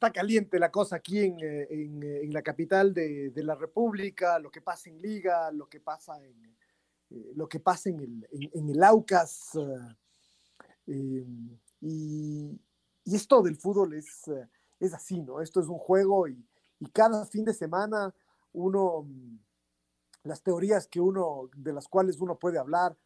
está caliente la cosa aquí en, eh, eh, la capital de, la República, lo que pasa en Liga, lo que pasa en, lo que pasa en el, en Aucas. y, esto del fútbol es, eh, así, ¿no? Esto es un juego y, cada fin de semana uno, mm, las teorías que uno, de las cuales uno puede hablar,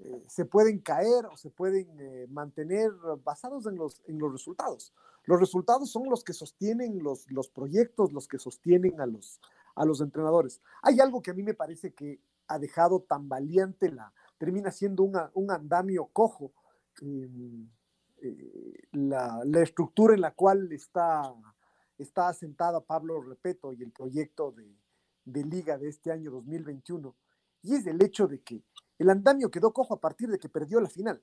eh, se pueden caer o se pueden eh, mantener basados en los resultados. Los resultados son los que sostienen los, los proyectos, los que sostienen a los, a los entrenadores. Hay algo que a mí me parece que ha dejado tan valiente la, termina siendo un andamio cojo. Em, eh, la, estructura en la cual está, está asentada Pablo Repeto y el proyecto de, liga de este año 2021, y es el hecho de que el andamio quedó cojo a partir de que perdió la final.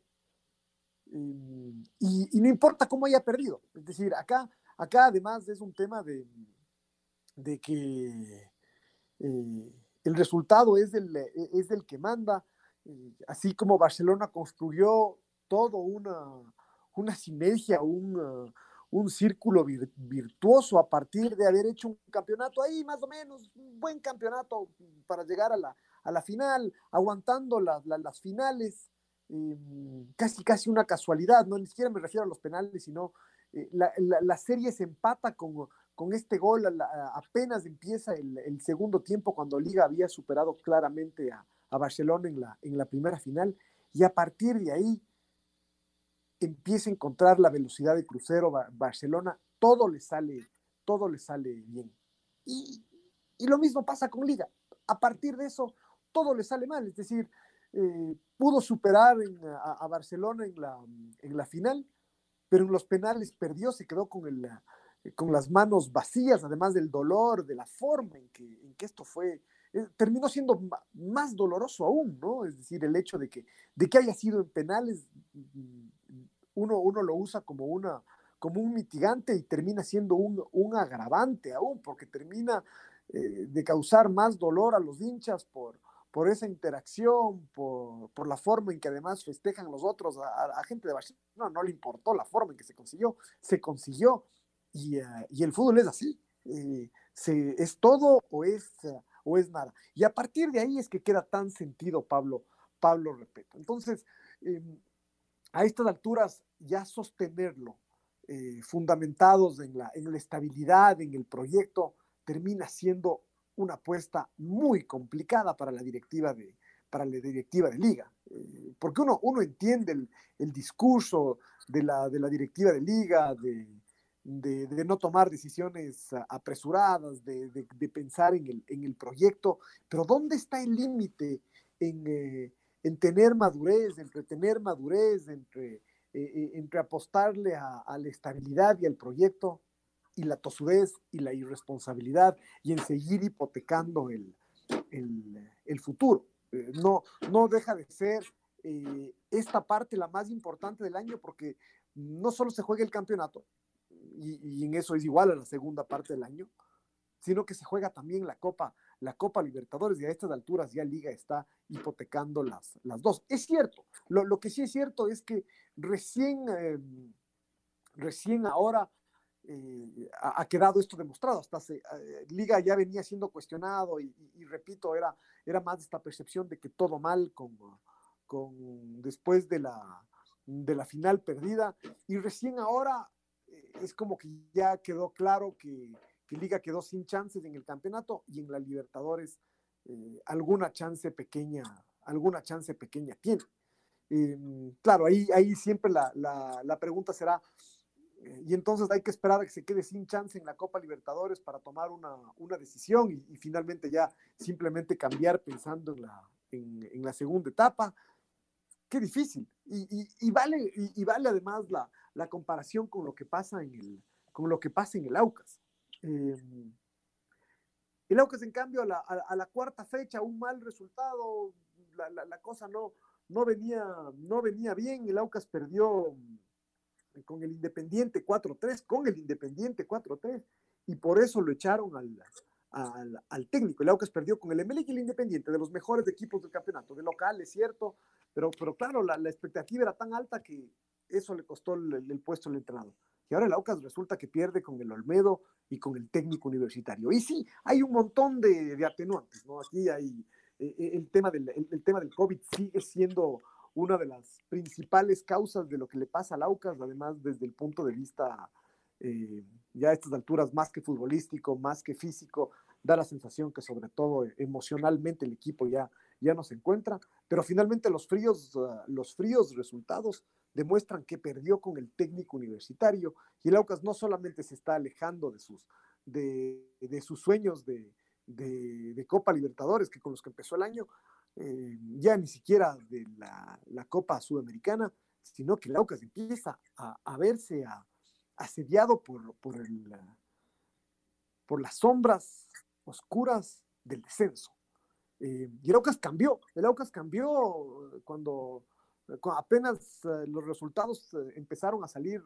Mm, y, no importa cómo haya perdido, es decir, acá, acá además es un tema de, de que eh, el resultado es del, es del que manda, eh, así como Barcelona construyó todo una, una sinergia, un, uh, un círculo virtuoso a partir de haber hecho un campeonato ahí, más o menos, un buen campeonato para llegar a la, a la final, aguantando las finales, em, casi casi una casualidad, no ni siquiera me refiero a los penales, sino eh, la, la, serie se empata con, con este gol, apenas empieza el, segundo tiempo cuando Liga había superado claramente a, Barcelona en la, en la primera final, y a partir de ahí empieza a encontrar la velocidad de crucero Barcelona, todo le sale, todo le sale bien. Y, lo mismo pasa con Liga. A partir de eso, todo le sale mal. Es decir, eh, pudo superar a, Barcelona en la, en la final, pero en los penales perdió, se quedó con, el, con las manos vacías, además del dolor, de la forma en que, en que esto fue, eh, terminó siendo más doloroso aún, ¿no? Es decir, el hecho de que, de que haya sido en penales uno, uno lo usa como, una, como un mitigante y termina siendo un, un agravante aún, porque termina eh, de causar más dolor a los hinchas por, por esa interacción, por, por, la forma en que además festejan los otros, a, gente de Barcelona no, no le importó la forma en que se consiguió, se consiguió, y, eh, y el fútbol es así, eh, se, es todo o es, o es nada. Y a partir de ahí es que queda tan sentido Pablo, Pablo Repeto. Entonces, em, a estas alturas ya sostenerlo, eh, fundamentados en la, en la estabilidad, en el proyecto, termina siendo una apuesta muy complicada para la directiva de, para la directiva de liga, eh, porque uno, uno entiende el, discurso de la, de la, directiva de liga, de, de, no tomar decisiones apresuradas, de, pensar en el, en el, proyecto, pero ¿dónde está el límite en, eh, en tener madurez, entre tener madurez, entre, eh, eh, entre apostarle a, la estabilidad y al proyecto y la tosudez y la irresponsabilidad y en seguir hipotecando el, el, futuro. Eh, no, no deja de ser esta parte la más importante del año porque no solo se juega el campeonato, y, y en eso es igual a la segunda parte del año, sino que se juega también la Copa, la Copa Libertadores y a estas alturas ya Liga está hipotecando las, las dos. Es cierto, lo, que sí es cierto es que recién, em, recién ahora eh, ha, quedado esto demostrado. Hasta eh, Liga ya venía siendo cuestionado y, repito, era, era más esta percepción de que todo mal con, con después de la, de la final perdida y recién ahora eh, es como que ya quedó claro que que Liga quedó sin chances en el campeonato y en la Libertadores eh, alguna chance pequeña, alguna chance pequeña tiene. Em, claro, ahí, ahí siempre la, la, pregunta será, y entonces hay que esperar a que se quede sin chance en la Copa Libertadores para tomar una, una decisión y, finalmente ya simplemente cambiar pensando en la, en, la segunda etapa. Qué difícil. Y, y, vale, y, vale además la, la, comparación con lo que pasa en el, con lo que pasa en el Aucas. Em, el Aucas, en cambio, a la, a, la, cuarta fecha, un mal resultado, la, la, cosa no, no, venía, no venía bien. El Aucas perdió con el Independiente 4-3, con el Independiente 4-3, y por eso lo echaron al, al, al, técnico. El Aucas perdió con el Emelec y el Independiente, de los mejores equipos del campeonato, de local, es cierto, pero, pero claro, la, la expectativa era tan alta que eso le costó el, el puesto al entrenador. Y ahora el Aucas resulta que pierde con el Olmedo y con el técnico universitario. Y sí, hay un montón de, de atenuantes, ¿no? Aquí hay eh, eh, el, tema del, el, tema del COVID sigue siendo una de las principales causas de lo que le pasa al Aucas, además desde el punto de vista eh, ya a estas alturas más que futbolístico, más que físico, da la sensación que sobre todo emocionalmente el equipo ya, ya no se encuentra, pero finalmente los fríos, ah, los fríos resultados demuestran que perdió con el técnico universitario y el Aucas no solamente se está alejando de sus, de, de sus sueños de, de, Copa Libertadores, que con los que empezó el año, eh, ya ni siquiera de la, la, Copa Sudamericana, sino que el Aucas empieza a, a verse a, asediado por, por, el, por las sombras oscuras del descenso. Eh, y el Aucas cambió, el Aucas cambió cuando apenas eh, los resultados eh, empezaron a salir,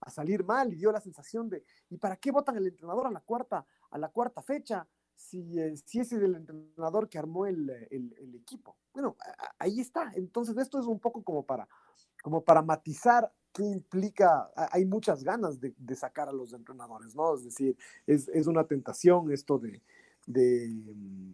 a salir mal y dio la sensación de, ¿y para qué votan el entrenador a la cuarta, a la cuarta fecha? Si, eh, si ese es el entrenador que armó el, el, equipo. Bueno, ahí está. Entonces, esto es un poco como para, como para matizar qué implica, hay muchas ganas de, de sacar a los entrenadores, ¿no? Es decir, es, es una tentación esto de, de mm,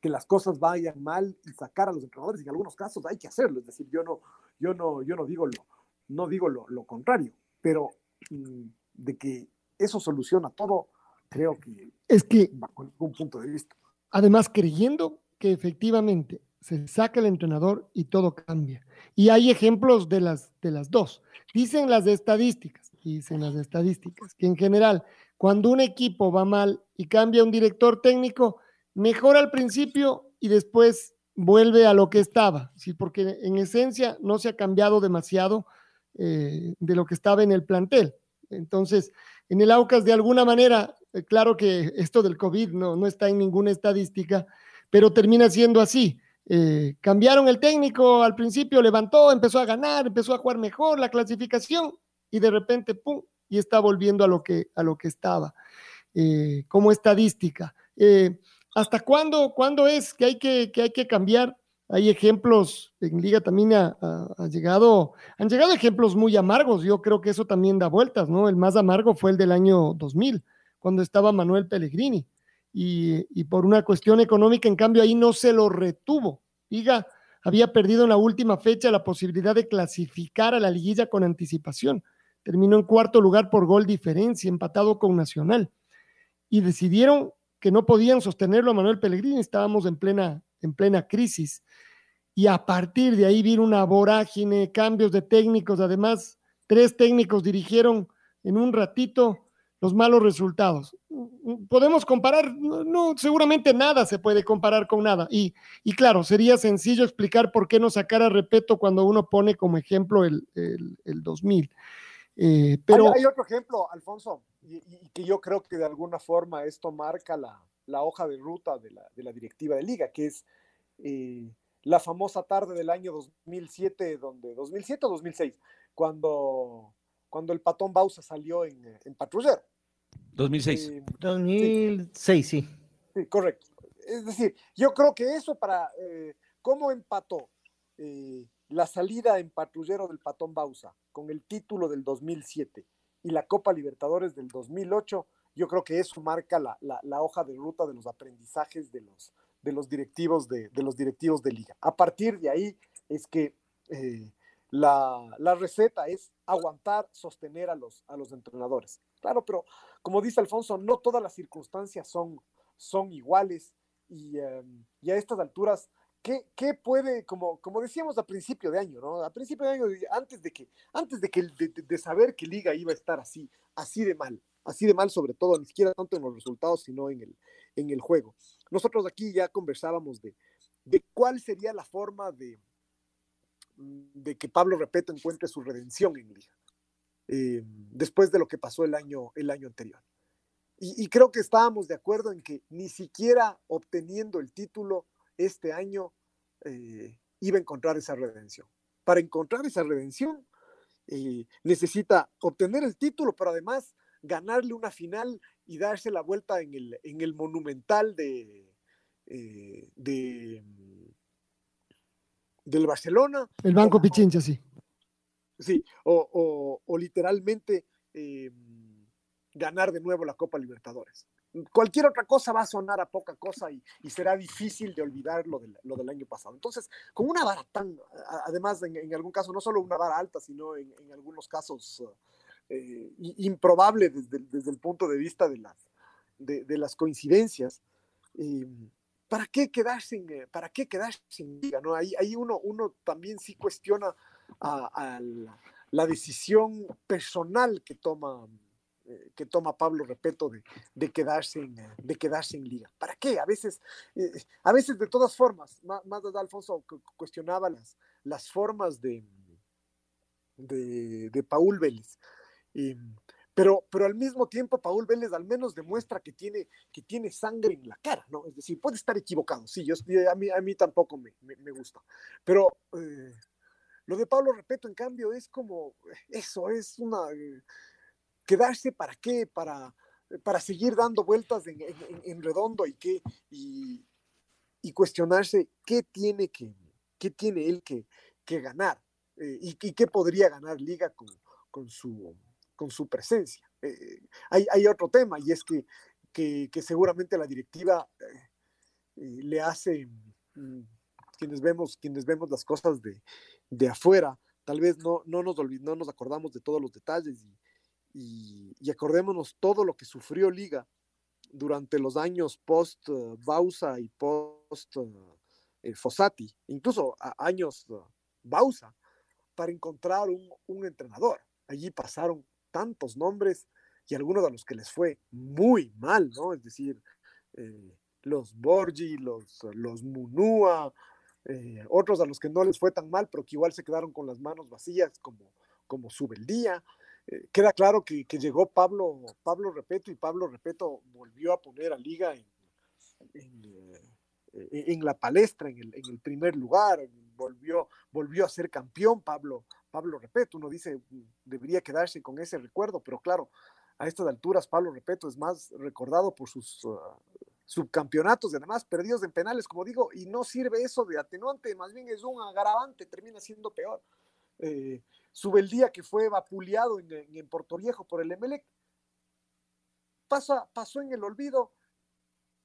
que las cosas vayan mal y sacar a los entrenadores, en algunos casos hay que hacerlo, es decir, yo no, yo no, yo no digo lo, no digo lo, lo contrario, pero mm, de que eso soluciona todo, creo que es que con un punto de vista. Además, creyendo que efectivamente se saca el entrenador y todo cambia. Y hay ejemplos de las, de las dos. Dicen las estadísticas, dicen las estadísticas, que en general, cuando un equipo va mal y cambia un director técnico, mejora al principio y después vuelve a lo que estaba, ¿sí? porque en esencia no se ha cambiado demasiado eh, de lo que estaba en el plantel. Entonces, en el AUCAS, de alguna manera, claro que esto del COVID no, no está en ninguna estadística, pero termina siendo así. Eh, cambiaron el técnico, al principio levantó, empezó a ganar, empezó a jugar mejor la clasificación y de repente, ¡pum!, y está volviendo a lo que, a lo que estaba como estadística. ¿Hasta cuándo, cuándo es que hay que, que hay que cambiar? Hay ejemplos, en Liga también ha, llegado, han llegado ejemplos muy amargos, yo creo que eso también da vueltas, ¿no? El más amargo fue el del año 2000, cuando estaba Manuel Pellegrini, y, por una cuestión económica, en cambio, ahí no se lo retuvo. Liga había perdido en la última fecha la posibilidad de clasificar a la liguilla con anticipación. Terminó en cuarto lugar por gol diferencia, empatado con Nacional. Y decidieron que no podían sostenerlo a Manuel Pellegrini, estábamos en plena, en plena crisis. Y a partir de ahí vino una vorágine, cambios de técnicos, además, tres técnicos dirigieron en un ratito los malos resultados. Podemos comparar, no, seguramente nada se puede comparar con nada. Y, y claro, sería sencillo explicar por qué no sacar a Repeto cuando uno pone como ejemplo el, el, el 2000. Eh, pero... Hay, otro ejemplo, Alfonso, y, que yo creo que de alguna forma esto marca la, la hoja de ruta de la, de la, directiva de liga, que es eh, la famosa tarde del año 2007, donde 2007 o 2006, cuando, cuando el patón Bausa salió en, en patrullero. 2006. 2006, sí. sí. correcto. Es decir, yo creo que eso para, ¿cómo empató? la salida en patrullero del Patón Bausa con el título del 2007 y la Copa Libertadores del 2008, yo creo que eso marca la, la, hoja de ruta de los aprendizajes de los, de los, directivos, de, de los directivos de liga. A partir de ahí es que eh, la, la, receta es aguantar, sostener a los, a los entrenadores. Claro, pero como dice Alfonso, no todas las circunstancias son, son iguales y, y a estas alturas ¿Qué, puede, como, como decíamos a principio de año, ¿no? A principio de año, antes de que, antes de que de, saber que Liga iba a estar así, así de mal, así de mal sobre todo, ni siquiera tanto en los resultados, sino en el, en el juego. Nosotros aquí ya conversábamos de, de cuál sería la forma de, de que Pablo Repeto encuentre su redención en Liga, eh, después de lo que pasó el año, el año anterior. Y, creo que estábamos de acuerdo en que ni siquiera obteniendo el título este año eh, iba a encontrar esa redención. Para encontrar esa redención eh, necesita obtener el título, pero además ganarle una final y darse la vuelta en el, en el monumental de, eh, de del Barcelona. El Banco Pichincha, sí. Sí, o, o literalmente ganar de nuevo la Copa Libertadores cualquier otra cosa va a sonar a poca cosa y, será difícil de olvidar lo, del año pasado. Entonces, con una vara tan, además en, algún caso, no solo una vara alta, sino en, algunos casos eh, improbable desde, el punto de vista de las, de, las coincidencias, eh, ¿para qué quedarse en, eh, para qué quedarse en liga? ¿no? Ahí, ahí uno, uno también sí cuestiona a la decisión personal que toma eh, que toma Pablo Repeto de, de, quedarse en, eh, de quedarse en liga. ¿Para qué? A veces, eh, a veces de todas formas, más, más Alfonso cuestionaba las, las formas de, de, de Paul Vélez. Pero, pero al mismo tiempo, Paul Vélez al menos demuestra que tiene, que tiene sangre en la cara, ¿no? Es decir, puede estar equivocado, sí, yo, a, mí, a mí tampoco me, me, gusta. Pero lo de Pablo Repeto, en cambio, es como eso, es una quedarse para qué, para, para seguir dando vueltas en, redondo y qué, y, cuestionarse qué tiene que, qué tiene él que, que ganar eh, y, qué podría ganar Liga con, con, su, con su presencia. Eh, hay, hay, otro tema y es que, que, seguramente la directiva eh, le hace, mm, quienes vemos, quienes vemos las cosas de, de afuera, tal vez no, no, nos no nos acordamos de todos los detalles y, y, acordémonos todo lo que sufrió Liga durante los años post eh, Bausa y post eh, Fossati, incluso años uh, Bausa, para encontrar un, entrenador. Allí pasaron tantos nombres y algunos de los que les fue muy mal, ¿no? Es decir, eh, los Borgi, los, los Munúa, otros a los que no les fue tan mal, pero que igual se quedaron con las manos vacías, como, como Subeldía. Eh, queda claro que, llegó Pablo, Pablo Repeto y Pablo Repeto volvió a poner a Liga en, en, la palestra, en el, primer lugar, volvió, volvió a ser campeón Pablo, Pablo Repeto. Uno dice, debería quedarse con ese recuerdo, pero claro, a estas alturas Pablo Repeto es más recordado por sus ah, subcampeonatos y además perdidos en penales, como digo, y no sirve eso de atenuante, más bien es un agravante, termina siendo peor. Eh, día que fue vapuleado en, en, Puerto Viejo por el Emelec, pasa, pasó en el olvido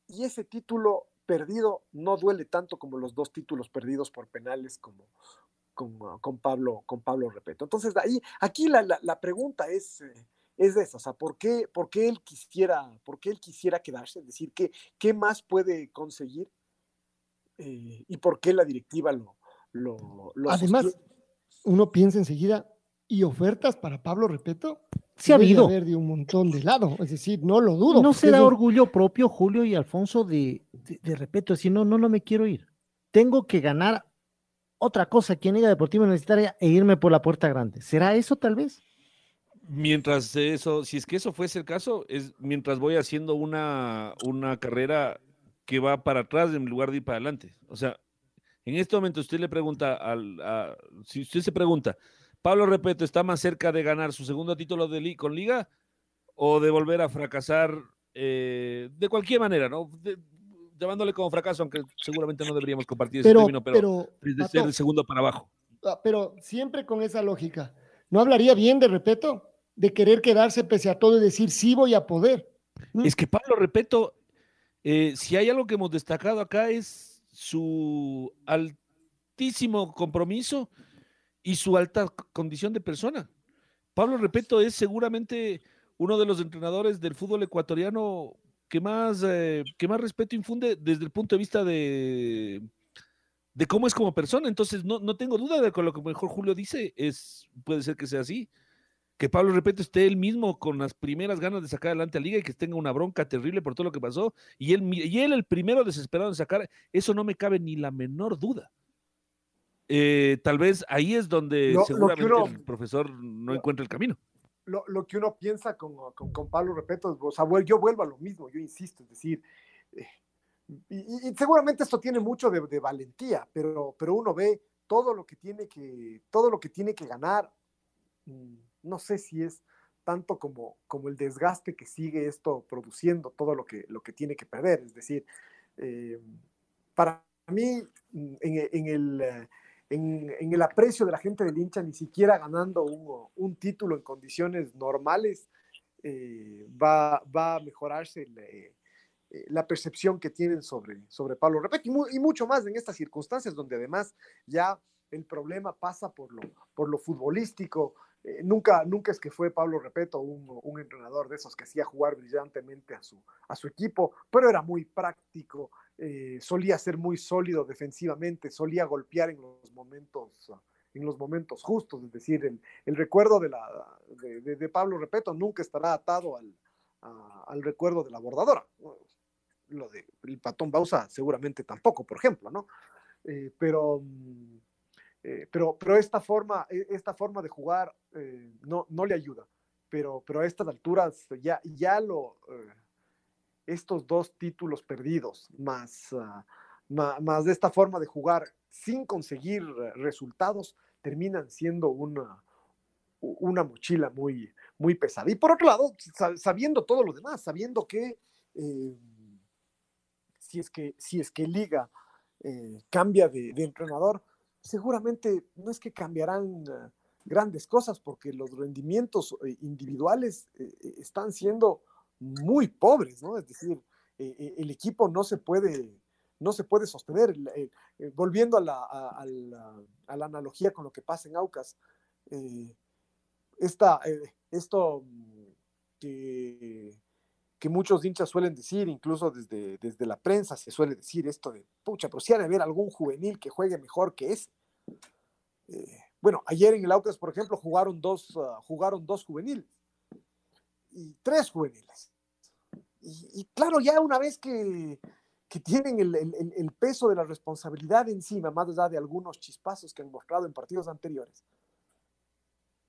y ese título perdido no duele tanto como los dos títulos perdidos por penales como con, Pablo, con Pablo Repeto. Entonces, ahí, aquí la, la, pregunta es, eh, es esa, o sea, ¿por qué, por qué él quisiera, por qué él quisiera quedarse? Es decir, ¿qué, qué más puede conseguir? Eh, y por qué la directiva lo, lo, lo Además, uno piensa enseguida, ¿y ofertas para Pablo Repeto? Sí ha habido. Haber de un montón de lado, es decir, no lo dudo. No se da orgullo propio Julio y Alfonso de, de, Repeto, decir, no, no, no me quiero ir. Tengo que ganar otra cosa aquí en Liga Deportiva Universitaria e irme por la puerta grande. ¿Será eso tal vez? Mientras eso, si es que eso fuese el caso, es mientras voy haciendo una, una carrera que va para atrás en lugar de ir para adelante. O sea, en este momento usted le pregunta, al, si usted se pregunta, Pablo Repeto está más cerca de ganar su segundo título de con Liga o de volver a fracasar eh, de cualquier manera, ¿no? Llamándole como fracaso, aunque seguramente no deberíamos compartir ese término, pero, desde ser el segundo para abajo. Ah, pero siempre con esa lógica, ¿no hablaría bien de Repeto? De querer quedarse pese a todo y decir sí voy a poder. ¿Mm? Es que Pablo Repeto, eh, si hay algo que hemos destacado acá es su altísimo compromiso y su alta condición de persona. Pablo Repeto es seguramente uno de los entrenadores del fútbol ecuatoriano que más, eh, que más respeto infunde desde el punto de vista de, de cómo es como persona. Entonces, no, no tengo duda de que lo que mejor Julio dice es, puede ser que sea así. Que Pablo Repeto esté él mismo con las primeras ganas de sacar adelante a Liga y que tenga una bronca terrible por todo lo que pasó. Y él, y él el primero desesperado en sacar, eso no me cabe ni la menor duda. Eh, tal vez ahí es donde seguramente el profesor no encuentra el camino. Lo, lo que uno piensa con, con, con Pablo Repeto, o sea, yo vuelvo a lo mismo, yo insisto, es decir, eh, y, seguramente esto tiene mucho de, de, valentía, pero, pero uno ve todo lo que tiene que, todo lo que tiene que ganar, mm, no sé si es tanto como, como el desgaste que sigue esto produciendo, todo lo que, lo que tiene que perder, es decir, eh, para mí, mm, en, en el en, el aprecio de la gente del hincha, ni siquiera ganando un, un título en condiciones normales, eh, va, va, a mejorarse eh, eh, la percepción que tienen sobre, sobre Pablo Repeto y, y, mucho más en estas circunstancias donde además ya el problema pasa por lo, por lo futbolístico. Eh, nunca, nunca es que fue Pablo Repeto un, un, entrenador de esos que hacía jugar brillantemente a su, a su equipo, pero era muy práctico, eh, solía ser muy sólido defensivamente, solía golpear en los momentos, en los momentos justos, es decir, el, el recuerdo de, la, de, de, de, Pablo Repeto nunca estará atado al, a, al recuerdo de la bordadora. Lo de el patón Bausa seguramente tampoco, por ejemplo, ¿no? Eh, pero, eh, pero, pero esta forma, e, esta forma de jugar eh, no, no le ayuda. Pero, pero a estas alturas ya, ya lo, estos dos títulos perdidos, más, uh, más, de esta forma de jugar sin conseguir resultados, terminan siendo una, una mochila muy, muy pesada. Y por otro lado, sabiendo todo lo demás, sabiendo que eh, si, es que si es que Liga eh, cambia de, entrenador, seguramente no es que cambiarán uh, grandes cosas, porque los rendimientos eh, individuales están siendo muy pobres, ¿no? Es decir, eh, el equipo no se puede, no se puede sostener. Eh, eh, volviendo a la, a, la, analogía con lo que pasa en Aucas, eh, esta, esto que, que, muchos hinchas suelen decir, incluso desde, desde la prensa se suele decir esto de, pucha, pero si ha de haber algún juvenil que juegue mejor que ese. bueno, ayer en el Aucas, por ejemplo, jugaron dos, uh, jugaron dos juveniles y tres juveniles. Y, y, claro, ya una vez que, que tienen el, el, el, peso de la responsabilidad encima, más allá de algunos chispazos que han mostrado en partidos anteriores,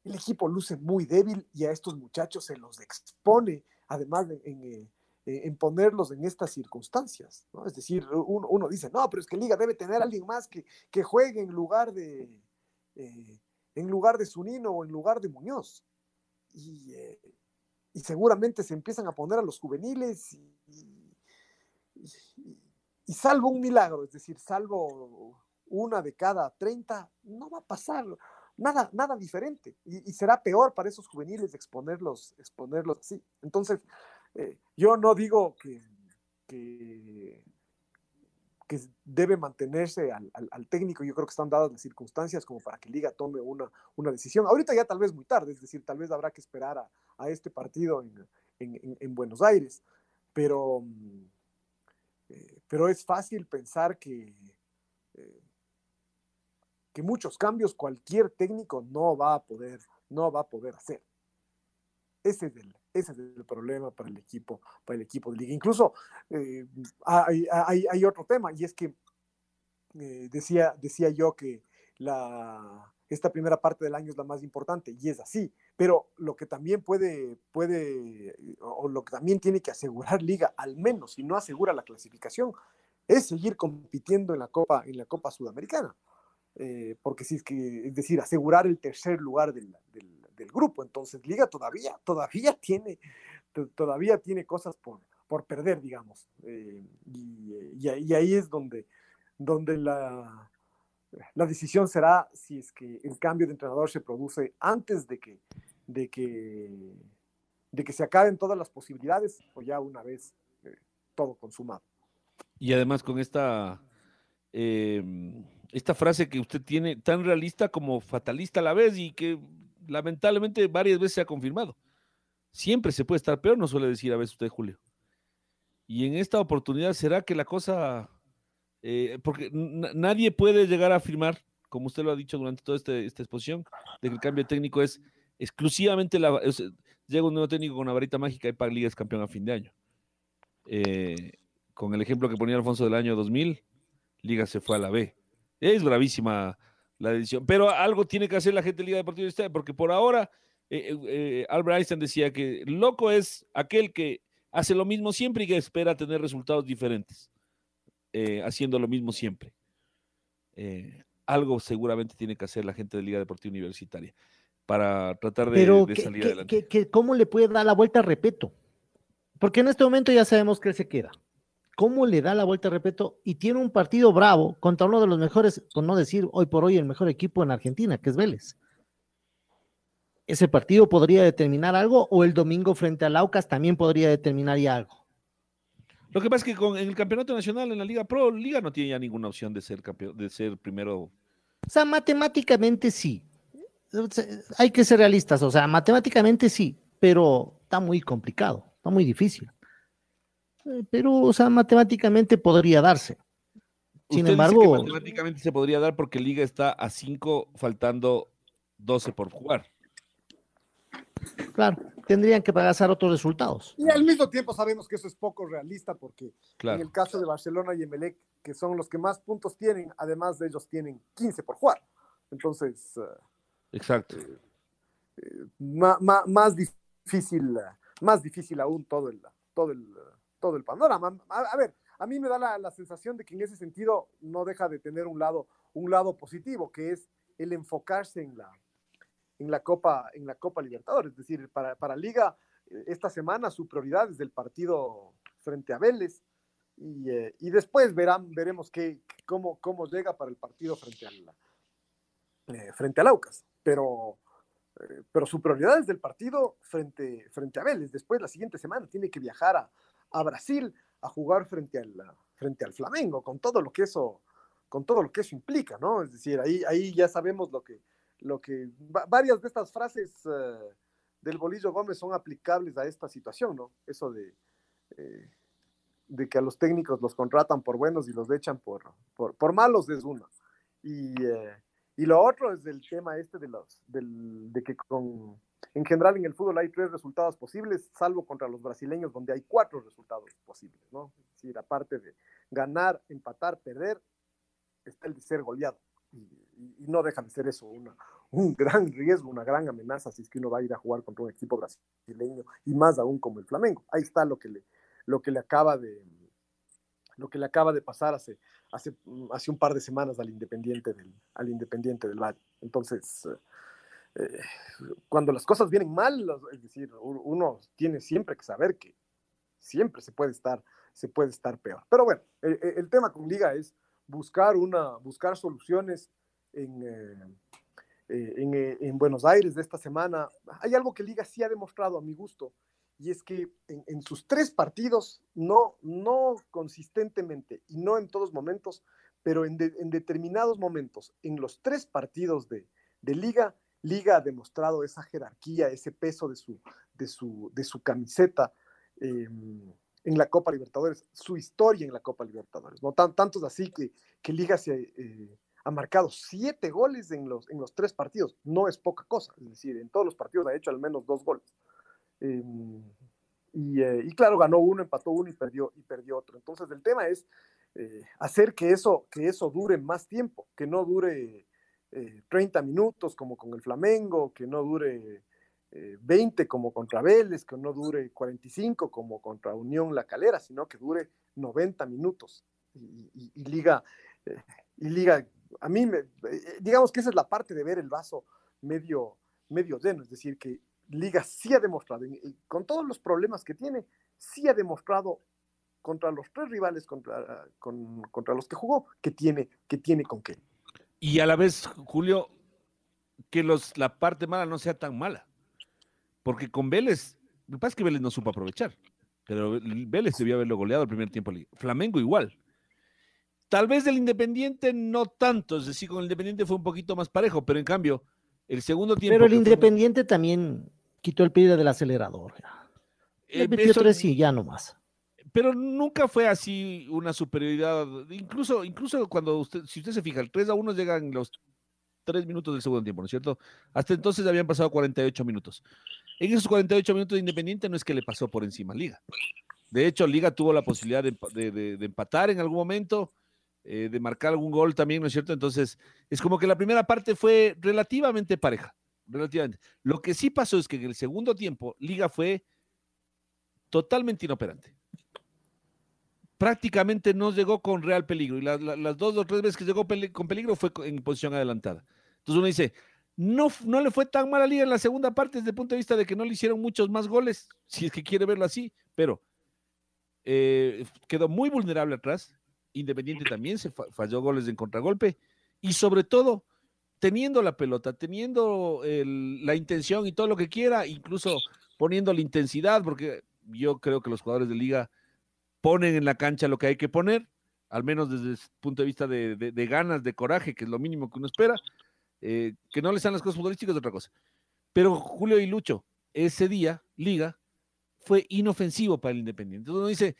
el equipo luce muy débil y a estos muchachos se los expone, además de, en, en, en, ponerlos en estas circunstancias. ¿no? Es decir, uno, uno, dice, no, pero es que Liga debe tener a alguien más que, que juegue en lugar de, eh, en lugar de Zunino o en lugar de Muñoz. Y, eh, y seguramente se empiezan a poner a los juveniles y, salvo un milagro, es decir, salvo una de cada 30, no va a pasar nada, nada diferente y, será peor para esos juveniles exponerlos, exponerlos así. Entonces, eh, yo no digo que, que debe mantenerse al, al, técnico. Yo creo que están dadas las circunstancias como para que Liga tome una, una decisión. Ahorita ya tal vez muy tarde, es decir, tal vez habrá que esperar a, a este partido en, en, en, Buenos Aires, pero, eh, pero es fácil pensar que, eh, que muchos cambios cualquier técnico no va a poder, no va a poder hacer. Ese es el, problema para el equipo, para el equipo de liga. Incluso eh, hay, otro tema y es que eh, decía, decía yo que la, esta primera parte del año es la más importante y es así, pero lo que también puede, puede o lo que también tiene que asegurar liga, al menos si no asegura la clasificación, es seguir compitiendo en la Copa, en la Copa Sudamericana. Eh, porque si es que, es decir, asegurar el tercer lugar del, del del grupo. Entonces, Liga todavía, todavía tiene, todavía tiene cosas por, por perder, digamos. Eh, y, y, y, ahí es donde, donde la, la decisión será si es que el cambio de entrenador se produce antes de que, de que, de que se acaben todas las posibilidades o ya una vez eh, todo consumado. Y además con esta, eh, esta frase que usted tiene tan realista como fatalista a la vez y que lamentablemente varias veces se ha confirmado. Siempre se puede estar peor, nos suele decir a veces usted, Julio. Y en esta oportunidad, ¿será que la cosa... eh, porque nadie puede llegar a afirmar, como usted lo ha dicho durante toda este- esta exposición, de que el cambio técnico es exclusivamente la... es- llega un nuevo técnico con una varita mágica y Pag Liga es campeón a fin de año. Eh, con el ejemplo que ponía Alfonso del año 2000, Liga se fue a la B. Es bravísima la decisión, pero algo tiene que hacer la gente de Liga Deportiva Universitaria, porque por ahora eh, eh, eh, Albert Einstein decía que loco es aquel que hace lo mismo siempre y que espera tener resultados diferentes, eh, haciendo lo mismo siempre. Eh, algo seguramente tiene que hacer la gente de Liga Deportiva Universitaria para tratar de, Pero, de ¿qué- salir qué- adelante. ¿cómo le puede dar la vuelta a Repeto? Porque en este momento ya sabemos que él se queda. ¿Cómo le da la vuelta a Repeto? Y tiene un partido bravo contra uno de los mejores, por no decir hoy por hoy el mejor equipo en Argentina, que es Vélez. ¿Ese partido podría determinar algo o el domingo frente al Aucas también podría determinar ya algo? Lo que pasa es que con, en el campeonato nacional, en la Liga Pro, Liga no tiene ya ninguna opción de ser campeón, de ser primero. O sea, matemáticamente sí. Hay que ser realistas, o sea, matemáticamente sí, pero está muy complicado, está muy difícil. Eh, Pero, o sea, matemáticamente podría darse. Sin Usted dice embargo, que matemáticamente se podría dar porque Liga está a 5, faltando 12 por jugar. claro, tendrían que pasar otros resultados. Y al mismo tiempo sabemos que eso es poco realista porque en el caso de Barcelona y Emelec, que son los que más puntos tienen, además de ellos tienen 15 por jugar. Entonces, eh, Exacto. ma- ma- más difícil, eh, más difícil aún todo el, todo el, eh, todo el panorama. A, ver, a mí me da la, sensación de que en ese sentido no deja de tener un lado, un lado positivo, que es el enfocarse en la, en la Copa, en la Copa Libertadores. Es decir, para, para Liga, eh, esta semana su prioridad es el partido frente a Vélez. Y, eh, y después verán, veremos qué, cómo, cómo llega para el partido frente al, eh, frente al Aucas. Pero, pero su prioridad es del partido frente, frente a Vélez. Después, la siguiente semana, tiene que viajar a, a Brasil a jugar frente al, frente al Flamengo, con todo lo que eso, con todo lo que eso implica, ¿no? Es decir, ahí, ahí ya sabemos lo que, lo que va- varias de estas frases eh, del Bolillo Gómez son aplicables a esta situación, ¿no? Eso de, eh, de que a los técnicos los contratan por buenos y los echan por, por, por malos es uno. Y, eh, y lo otro es el tema este de los, del, de que con, en general en el fútbol hay tres resultados posibles, salvo contra los brasileños, donde hay cuatro resultados posibles, ¿no? Es decir, aparte de ganar, empatar, perder, está el de ser goleado. Y, y- y no deja de ser eso una, un gran riesgo, una gran amenaza si es que uno va a ir a jugar contra un equipo brasileño y más aún como el Flamengo. Ahí está lo que le, lo que le acaba de lo que le acaba de pasar hace, hace, hace un par de semanas al Independiente del, al Independiente del Valle. Entonces, eh, cuando las cosas vienen mal, es decir, uno tiene siempre que saber que siempre se puede estar, se puede estar peor. Pero bueno, el, el- el tema con Liga es buscar una, buscar soluciones en, eh, eh, en, eh, en Buenos Aires de esta semana. Hay algo que Liga sí ha demostrado a mi gusto, y es que en, en sus tres partidos, no, no consistentemente y no en todos momentos, pero en, de- en determinados momentos, en los tres partidos de, de Liga, Liga ha demostrado esa jerarquía, ese peso de su, de su, de su camiseta eh, en la Copa Libertadores, su historia en la Copa Libertadores. ¿no? Tan, tantos así que, que Liga se, eh, ha marcado siete goles en los, en los tres partidos. No es poca cosa, es decir, en todos los partidos ha hecho al menos dos goles. Eh, y, eh, y claro, ganó uno, empató uno y perdió, y perdió otro. Entonces el tema es eh, hacer que eso, que eso dure más tiempo, que no dure eh, 30 minutos como con el Flamengo, que no dure eh, 20 como contra Vélez, que no dure 45 como contra Unión La Calera, sino que dure 90 minutos. Y, liga, eh, y liga, a mí, me, eh, digamos que esa es la parte de ver el vaso medio, medio lleno, es decir, que Liga sí ha demostrado, con todos los problemas que tiene, sí ha demostrado contra los tres rivales contra, con- contra los que jugó, que tiene, que tiene con qué. Y a la vez, Julio, que los, la parte mala no sea tan mala. Porque con Vélez, lo que pasa es que Vélez no supo aprovechar. Pero Vélez debió haberlo goleado el primer tiempo. Flamengo igual. Tal vez del Independiente no tanto, es decir, con el Independiente fue un poquito más parejo, pero en cambio, el segundo tiempo. Pero el fue- Independiente también quitó el pie del acelerador. Eh, Le metió eso- tres y ya nomás. Pero nunca fue así una superioridad. Incluso, incluso cuando usted, si usted se fija, el 3 a 1 llegan los 3 minutos del segundo tiempo, ¿no es cierto? Hasta entonces habían pasado 48 minutos. En esos 48 minutos de Independiente no es que le pasó por encima a Liga. De hecho, Liga tuvo la posibilidad de, de empatar en algún momento, eh, de marcar algún gol también, ¿no es cierto? Entonces, es como que la primera parte fue relativamente pareja, relativamente. Lo que sí pasó es que en el segundo tiempo, Liga fue totalmente inoperante prácticamente no llegó con real peligro. Y la- la- las dos o tres veces que llegó con peligro fue en posición adelantada. Entonces uno dice, no, no le fue tan mal a Liga en la segunda parte desde el punto de vista de que no le hicieron muchos más goles, si es que quiere verlo así, pero eh, quedó muy vulnerable atrás. Independiente también se fa- falló goles en contragolpe y sobre todo teniendo la pelota, teniendo la intención y todo lo que quiera, incluso poniendo la intensidad, porque yo creo que los jugadores de liga ponen en la cancha lo que hay que poner, al menos desde el punto de vista de, de- de ganas, de coraje, que es lo mínimo que uno espera, eh, que no les dan las cosas futbolísticas es otra cosa. Pero Julio y Lucho, ese día, Liga, fue inofensivo para el Independiente. Entonces uno dice,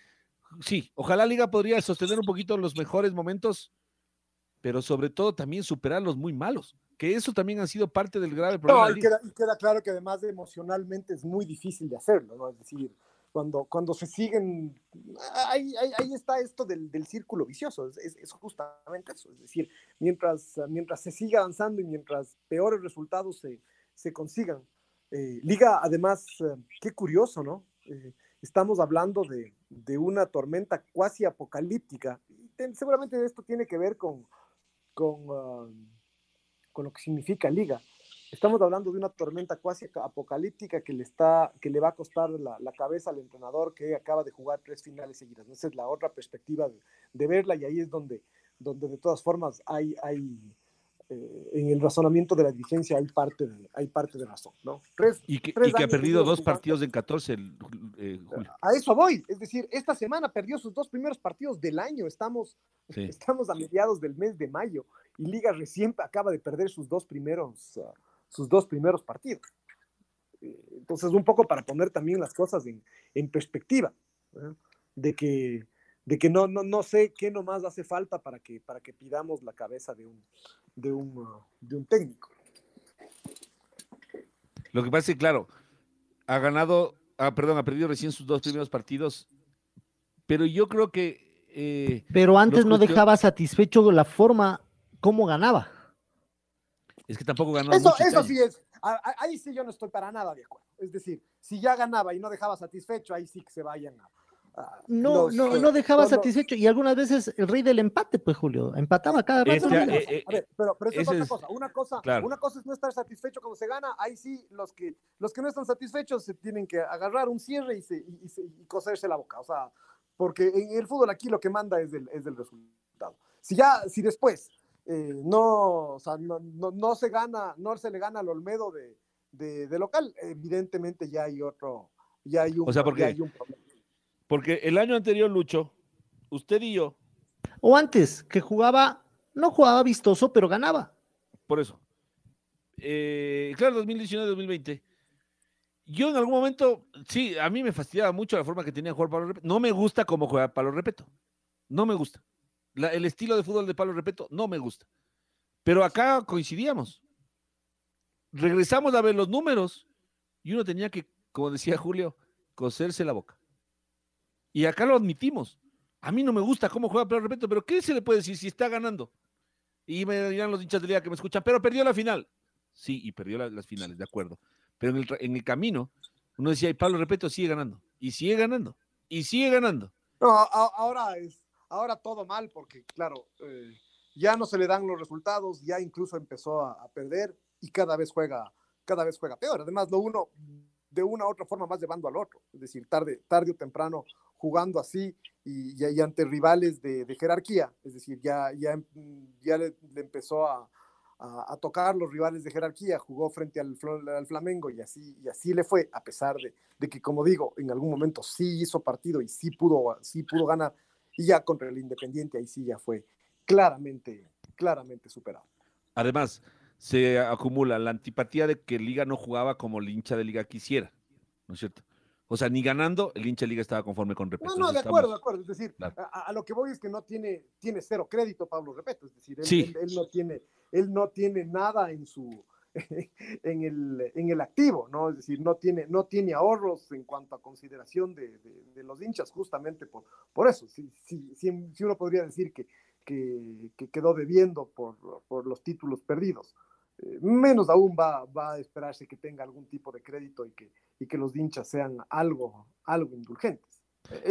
sí, ojalá Liga podría sostener un poquito los mejores momentos, pero sobre todo también superar los muy malos, que eso también ha sido parte del grave problema. No, y queda, y queda claro que además emocionalmente es muy difícil de hacerlo, ¿no? Es decir, cuando, cuando se siguen, ahí, ahí, ahí está esto del, del círculo vicioso, es, es- justamente eso, es decir, mientras, mientras se siga avanzando y mientras peores resultados se, se consigan. eh, Liga, además, eh, qué curioso, ¿no? Eh, estamos hablando de, de una tormenta cuasi apocalíptica. seguramente esto tiene que ver con, con, ah, con lo que significa Liga. Estamos hablando de una tormenta cuasi apocalíptica que le, está, que le va a costar la, la cabeza al entrenador que acaba de jugar tres finales seguidas. Esa es la otra perspectiva de, de verla y ahí es donde, donde de todas formas hay, hay eh, en el razonamiento de la dirigencia hay parte de, hay parte de razón. ¿no? Tres, Y que, tres y que ha perdido dos jugando. partidos en 14, el, eh, Julio. A eso voy. Es decir, esta semana perdió sus dos primeros partidos del año. Estamos, Sí. estamos a mediados del mes de mayo y Liga recién acaba de perder sus dos primeros, ah, sus dos primeros partidos. Entonces, un poco para poner también las cosas en, en perspectiva, ¿eh? de que, de que no, no, no sé qué nomás hace falta para que, para que pidamos la cabeza de un, de un, de un técnico. Lo que pasa es que, claro, ha ganado, ah, perdón, ha perdido recién sus dos primeros partidos, pero yo creo que eh, Pero antes no dejaba satisfecho la forma como ganaba. Es que tampoco ganó Eso, mucho eso sí es, ahí sí yo no estoy para nada de acuerdo. Es decir, si ya ganaba y no dejaba satisfecho, ahí sí que se vayan a... a No, los, no, no dejaba satisfecho. Y algunas veces el rey del empate, pues Julio, empataba cada rato. Este, Liga. eh, eh, A ver, pero, pero eso es otra es- cosa. Una cosa, claro. una cosa es no estar satisfecho cuando se gana. Ahí sí, los que, los que no están satisfechos se tienen que agarrar un cierre y, se, y, y se- y coserse la boca. O sea, porque en el fútbol aquí lo que manda es el, es el resultado. Si ya, si después eh, no, o sea, no, no, no se gana, no se le gana al Olmedo de, de, de local, evidentemente ya hay otro, ya hay un, O sea, porque- ya hay un problema. Porque el año anterior, Lucho, usted y yo, O antes, que jugaba, no jugaba vistoso, pero ganaba. por eso, eh, claro, 2019-2020, yo en algún momento, sí, a mí me fastidiaba mucho la forma que tenía de jugar Pablo Repeto. No me gusta cómo juega Pablo Repeto. No me gusta. El estilo de fútbol de Pablo Repeto no me gusta. Pero acá coincidíamos. Regresamos a ver los números y uno tenía que, como decía Julio, coserse la boca. Y acá lo admitimos. A mí no me gusta cómo juega Pablo Repeto, pero ¿qué se le puede decir si está ganando? Y me dirán los hinchas de liga que me escuchan, pero perdió la final. Sí, y perdió la- las finales, de acuerdo. Pero en el, camino, uno decía, y Pablo Repeto sigue ganando, y sigue ganando, y sigue ganando. No, ahora es, ahora todo mal porque, claro, eh, ya no se le dan los resultados, ya incluso empezó a, perder y cada vez juega, cada vez juega peor. Además, lo uno de una u otra forma más llevando al otro, es decir, tarde, tarde o temprano jugando así y, y- ante rivales de, jerarquía, es decir, ya, ya, ya le, empezó a, a- a tocar los rivales de jerarquía, jugó frente al, al Flamengo y así, y así le fue, a pesar de, de que, como digo, en algún momento sí hizo partido y sí pudo, sí pudo ganar, y ya contra el Independiente ahí sí ya fue claramente, claramente superado. Además, se acumula la antipatía de que Liga no jugaba como el hincha de Liga quisiera, ¿no es cierto? O sea, ni ganando, el hincha de Liga estaba conforme con Repeto. No, no, de acuerdo, de acuerdo. Es decir, a, lo que voy es que no tiene, tiene cero crédito Pablo Repeto. Es decir, él, no, tiene, él no tiene nada en su, en el, en el activo, ¿no? Es decir, no tiene, no tiene ahorros en cuanto a consideración de, de, los hinchas, justamente por, por eso. Si, si, si, uno podría decir que, que, que quedó debiendo por, por, los títulos perdidos. Eh, menos aún va, va, a esperarse que tenga algún tipo de crédito y que, y que los hinchas sean algo, algo indulgentes.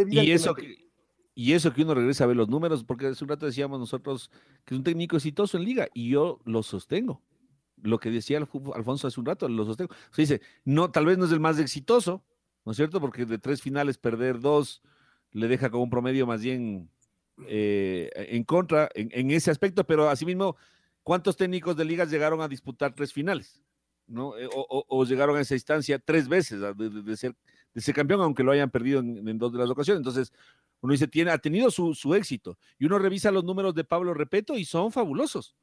Y eso que, y eso que uno regresa a ver los números, porque hace un rato decíamos nosotros que es un técnico exitoso en liga, y yo lo sostengo lo que decía Alfonso hace un rato, lo sostengo. Se dice, no, tal vez no es el más exitoso, ¿no es cierto? Porque de tres finales perder dos le deja como un promedio más bien eh, en contra en, ese aspecto, pero asimismo, ¿cuántos técnicos de ligas llegaron a disputar tres finales? ¿no? Eh, o, llegaron a esa instancia tres veces de, ser, de ser, campeón, aunque lo hayan perdido en, dos de las ocasiones. Entonces, uno dice, tiene, ha tenido su, su, éxito. Y uno revisa los números de Pablo Repeto y son fabulosos.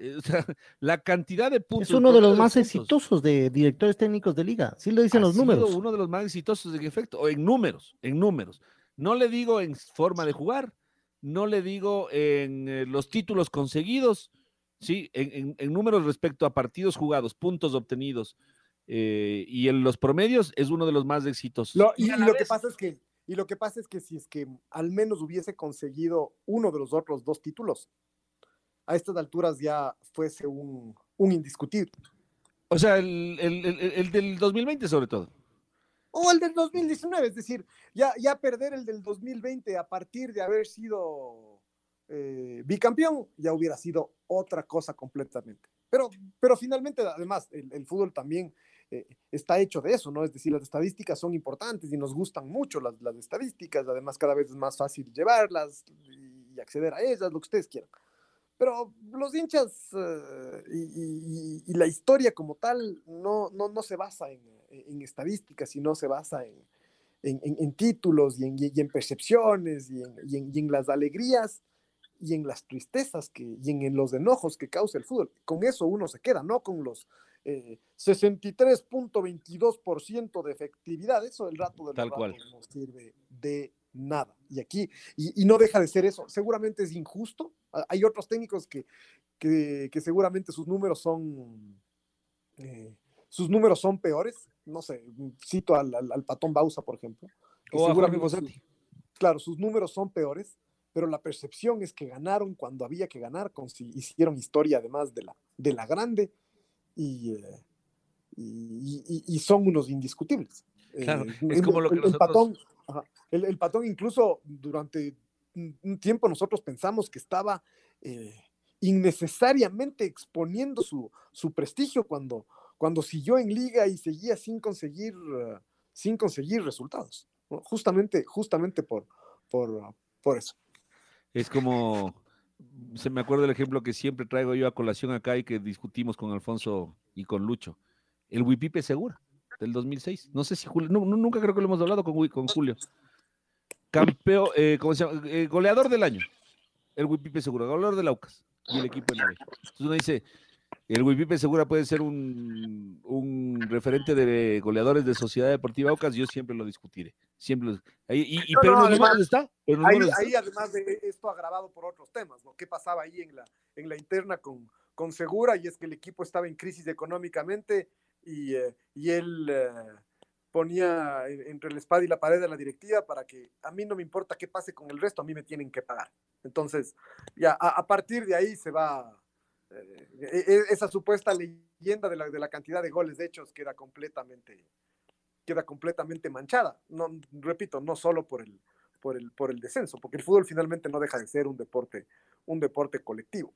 Eh, la cantidad de puntos. Es uno de los más exitosos de directores técnicos de liga. Sí lo dicen los números. Uno de los más exitosos en efecto, o en números, en números. No le digo en forma de jugar, no le digo en eh, los títulos conseguidos, sí, en, números respecto a partidos jugados, puntos obtenidos eh, y en los promedios es uno de los más exitosos. y, lo que pasa es que y lo que pasa es que si es que al menos hubiese conseguido uno de los otros dos títulos, a estas alturas ya fuese un, indiscutible. O sea, el, del 2020 sobre todo. O el del 2019, es decir, ya, ya perder el del 2020 a partir de haber sido eh, bicampeón, ya hubiera sido otra cosa completamente. Pero, pero finalmente, además, el, fútbol también eh, está hecho de eso, ¿no? Es decir, las estadísticas son importantes y nos gustan mucho las, las estadísticas, además cada vez es más fácil llevarlas y acceder a ellas, lo que ustedes quieran. Pero los hinchas eh, y, la historia como tal no, no, no se basa en, en, estadísticas, sino se basa en, en títulos y en, percepciones y, en, las alegrías y en las tristezas que, y en, los enojos que causa el fútbol. Con eso uno se queda, no con los eh, 63.22% de efectividad. Eso el rato del Tal cual. no sirve de nada. Y aquí, y, no deja de ser eso. Seguramente es injusto. Hay otros técnicos que, que, seguramente sus números son, eh, sus números son peores. No sé, cito al, al, Patón Bausa, por ejemplo. O claro, sus números son peores, pero la percepción es que ganaron cuando había que ganar, hicieron historia además de la, de la grande y, eh, y, son unos indiscutibles. Claro, eh, es como lo que nosotros... patón, el, patón incluso durante un tiempo nosotros pensamos que estaba eh, innecesariamente exponiendo su, su, prestigio cuando, cuando siguió en liga y seguía sin conseguir, uh, sin conseguir resultados. Justamente, justamente por, por, por eso. Es como, se me acuerda el ejemplo que siempre traigo yo a colación acá y que discutimos con Alfonso y con Lucho. El Wipipe Segura del 2006. No sé si Julio, nunca creo que lo hemos hablado con, con Julio campeón, eh, ¿cómo se llama? Eh, goleador del año. El Wipipe Segura, goleador del Aucas y el equipo de Entonces uno dice, el Wipipe Segura puede ser un, un, referente de goleadores de Sociedad Deportiva Aucas, yo siempre lo discutiré. Siempre y, pero no, además, está. ahí, además de esto agravado por otros temas, ¿no? ¿Qué pasaba ahí en la, en la interna con, con Segura? Y es que el equipo estaba en crisis económicamente y, eh, y él ponía entre la espada y la pared de la directiva para que a mí no me importa qué pase con el resto, a mí me tienen que pagar. Entonces, ya a, partir de ahí se va eh, e, e, esa supuesta leyenda de la, de la cantidad de goles hechos queda completamente queda completamente manchada. No, repito, no solo por el, por el, por el descenso, porque el fútbol finalmente no deja de ser un deporte, un deporte colectivo.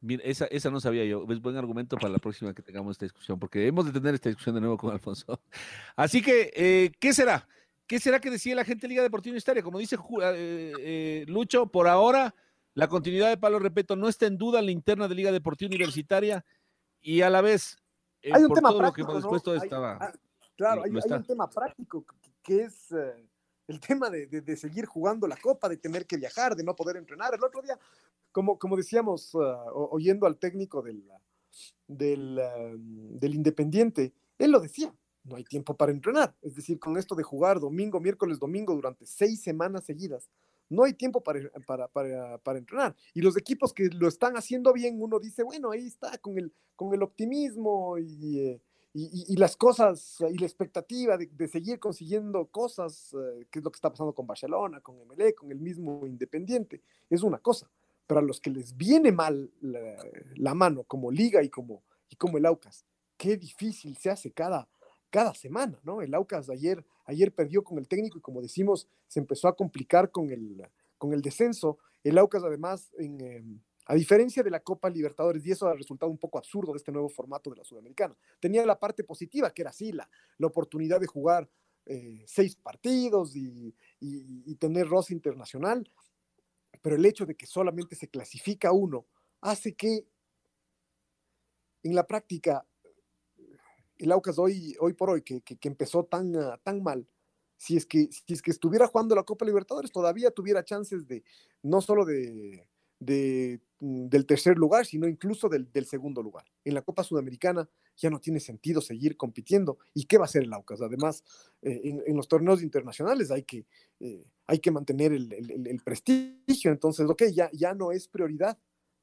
Bien, esa, esa no sabía yo. Es buen argumento para la próxima que tengamos esta discusión, porque hemos de tener esta discusión de nuevo con Alfonso. Así que, eh, ¿qué será? ¿Qué será que decide la gente de Liga Deportiva Universitaria? Como dice eh, eh, Lucho, por ahora la continuidad de Palo Repeto no está en duda en la interna de Liga Deportiva Universitaria y a la vez, hay un tema práctico, claro, hay, un tema práctico que, es el tema de, de, seguir jugando la Copa, de tener que viajar, de no poder entrenar. El otro día como, como decíamos, ah, oyendo al técnico del, del, um, del Independiente, él lo decía, no hay tiempo para entrenar. Es decir, con esto de jugar domingo, miércoles, domingo durante seis semanas seguidas, no hay tiempo para, para, para, para, entrenar. Y los equipos que lo están haciendo bien, uno dice, bueno, ahí está, con el, con el optimismo y, eh, y, y, las cosas y la expectativa de, de seguir consiguiendo cosas, eh, que es lo que está pasando con Barcelona, con MLE, con el mismo Independiente, es una cosa. Pero a los que les viene mal la, la mano, como Liga y como, y como el Aucas, qué difícil se hace cada, cada semana, ¿no? El Aucas ayer, ayer perdió con el técnico y como decimos, se empezó a complicar con el, con el descenso. El Aucas además, en, eh, a diferencia de la Copa Libertadores, y eso ha resultado un poco absurdo de este nuevo formato de la Sudamericana, tenía la parte positiva, que era así, la, la oportunidad de jugar eh, seis partidos y, y, tener roce internacional, pero el hecho de que solamente se clasifica uno hace que en la práctica el Aucas hoy, hoy por hoy, que, que, empezó tan, uh, tan mal, si es, que, si es que estuviera jugando la Copa Libertadores, todavía tuviera chances de, no solo de, de del tercer lugar, sino incluso del, del, segundo lugar. En la Copa Sudamericana ya no tiene sentido seguir compitiendo. ¿Y qué va a hacer el Aucas? Además, eh, en, en, los torneos internacionales hay que, eh, hay que mantener el, el, prestigio. Entonces, ok, ya, ya no es prioridad,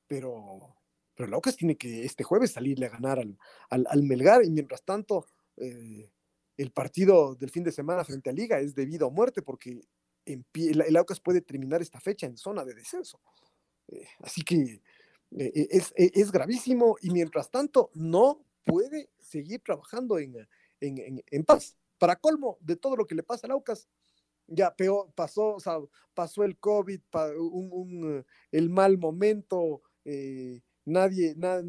pero, pero el Aucas tiene que este jueves salirle a ganar al, al, Melgar y mientras tanto eh, el partido del fin de semana frente a Liga es debido a muerte porque el, el, Aucas puede terminar esta fecha en zona de descenso. Eh, así que eh, es, es, gravísimo y mientras tanto no puede seguir trabajando en, en, en, paz. Para colmo de todo lo que le pasa al Aucas, ya peor, pasó, o sea, pasó el COVID, el mal momento, eh, nadie, na,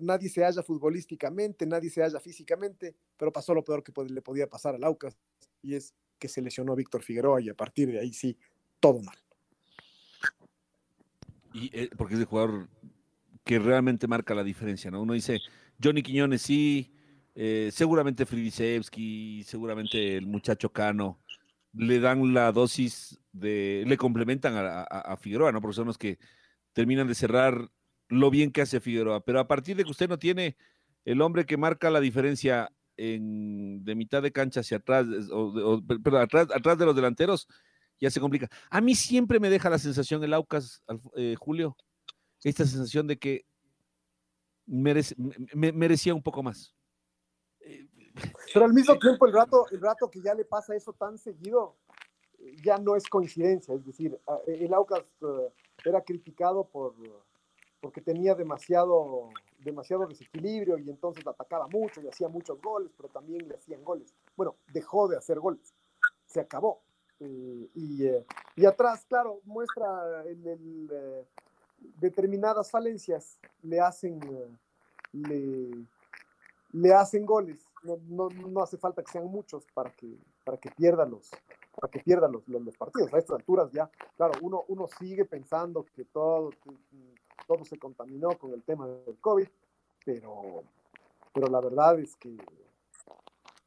nadie se halla futbolísticamente, nadie se halla físicamente, pero pasó lo peor que le podía pasar al Aucas, y es que se lesionó Víctor Figueroa y a partir de ahí sí, todo mal. Y eh, porque es el jugador que realmente marca la diferencia, ¿no? Uno dice, Johnny Quiñones sí, eh, seguramente Fridisevski, seguramente el muchacho Cano, le dan la dosis de, le complementan a, Figueroa, ¿no? Porque son los que terminan de cerrar lo bien que hace Figueroa, pero a partir de que usted no tiene el hombre que marca la diferencia en, de mitad de cancha hacia atrás, o, o, atrás, atrás de los delanteros, ya se complica. A mí siempre me deja la sensación el Aucas, eh, Julio, esta sensación de que merece, me, merecía un poco más. Pero al mismo tiempo, el rato, el rato que ya le pasa eso tan seguido, ya no es coincidencia. Es decir, el Aucas uh, era criticado por porque tenía demasiado, demasiado desequilibrio y entonces atacaba mucho y hacía muchos goles, pero también le hacían goles. Bueno, dejó de hacer goles, se acabó. Eh, y, eh, y, atrás, claro, muestra el, eh, determinadas falencias, le hacen, le, le hacen goles. No, no, no, hace falta que sean muchos para que, para que pierda los, para que pierda los, los, los, partidos. A estas alturas ya, claro, uno, uno sigue pensando que todo, todo se contaminó con el tema del COVID, pero, pero la verdad es que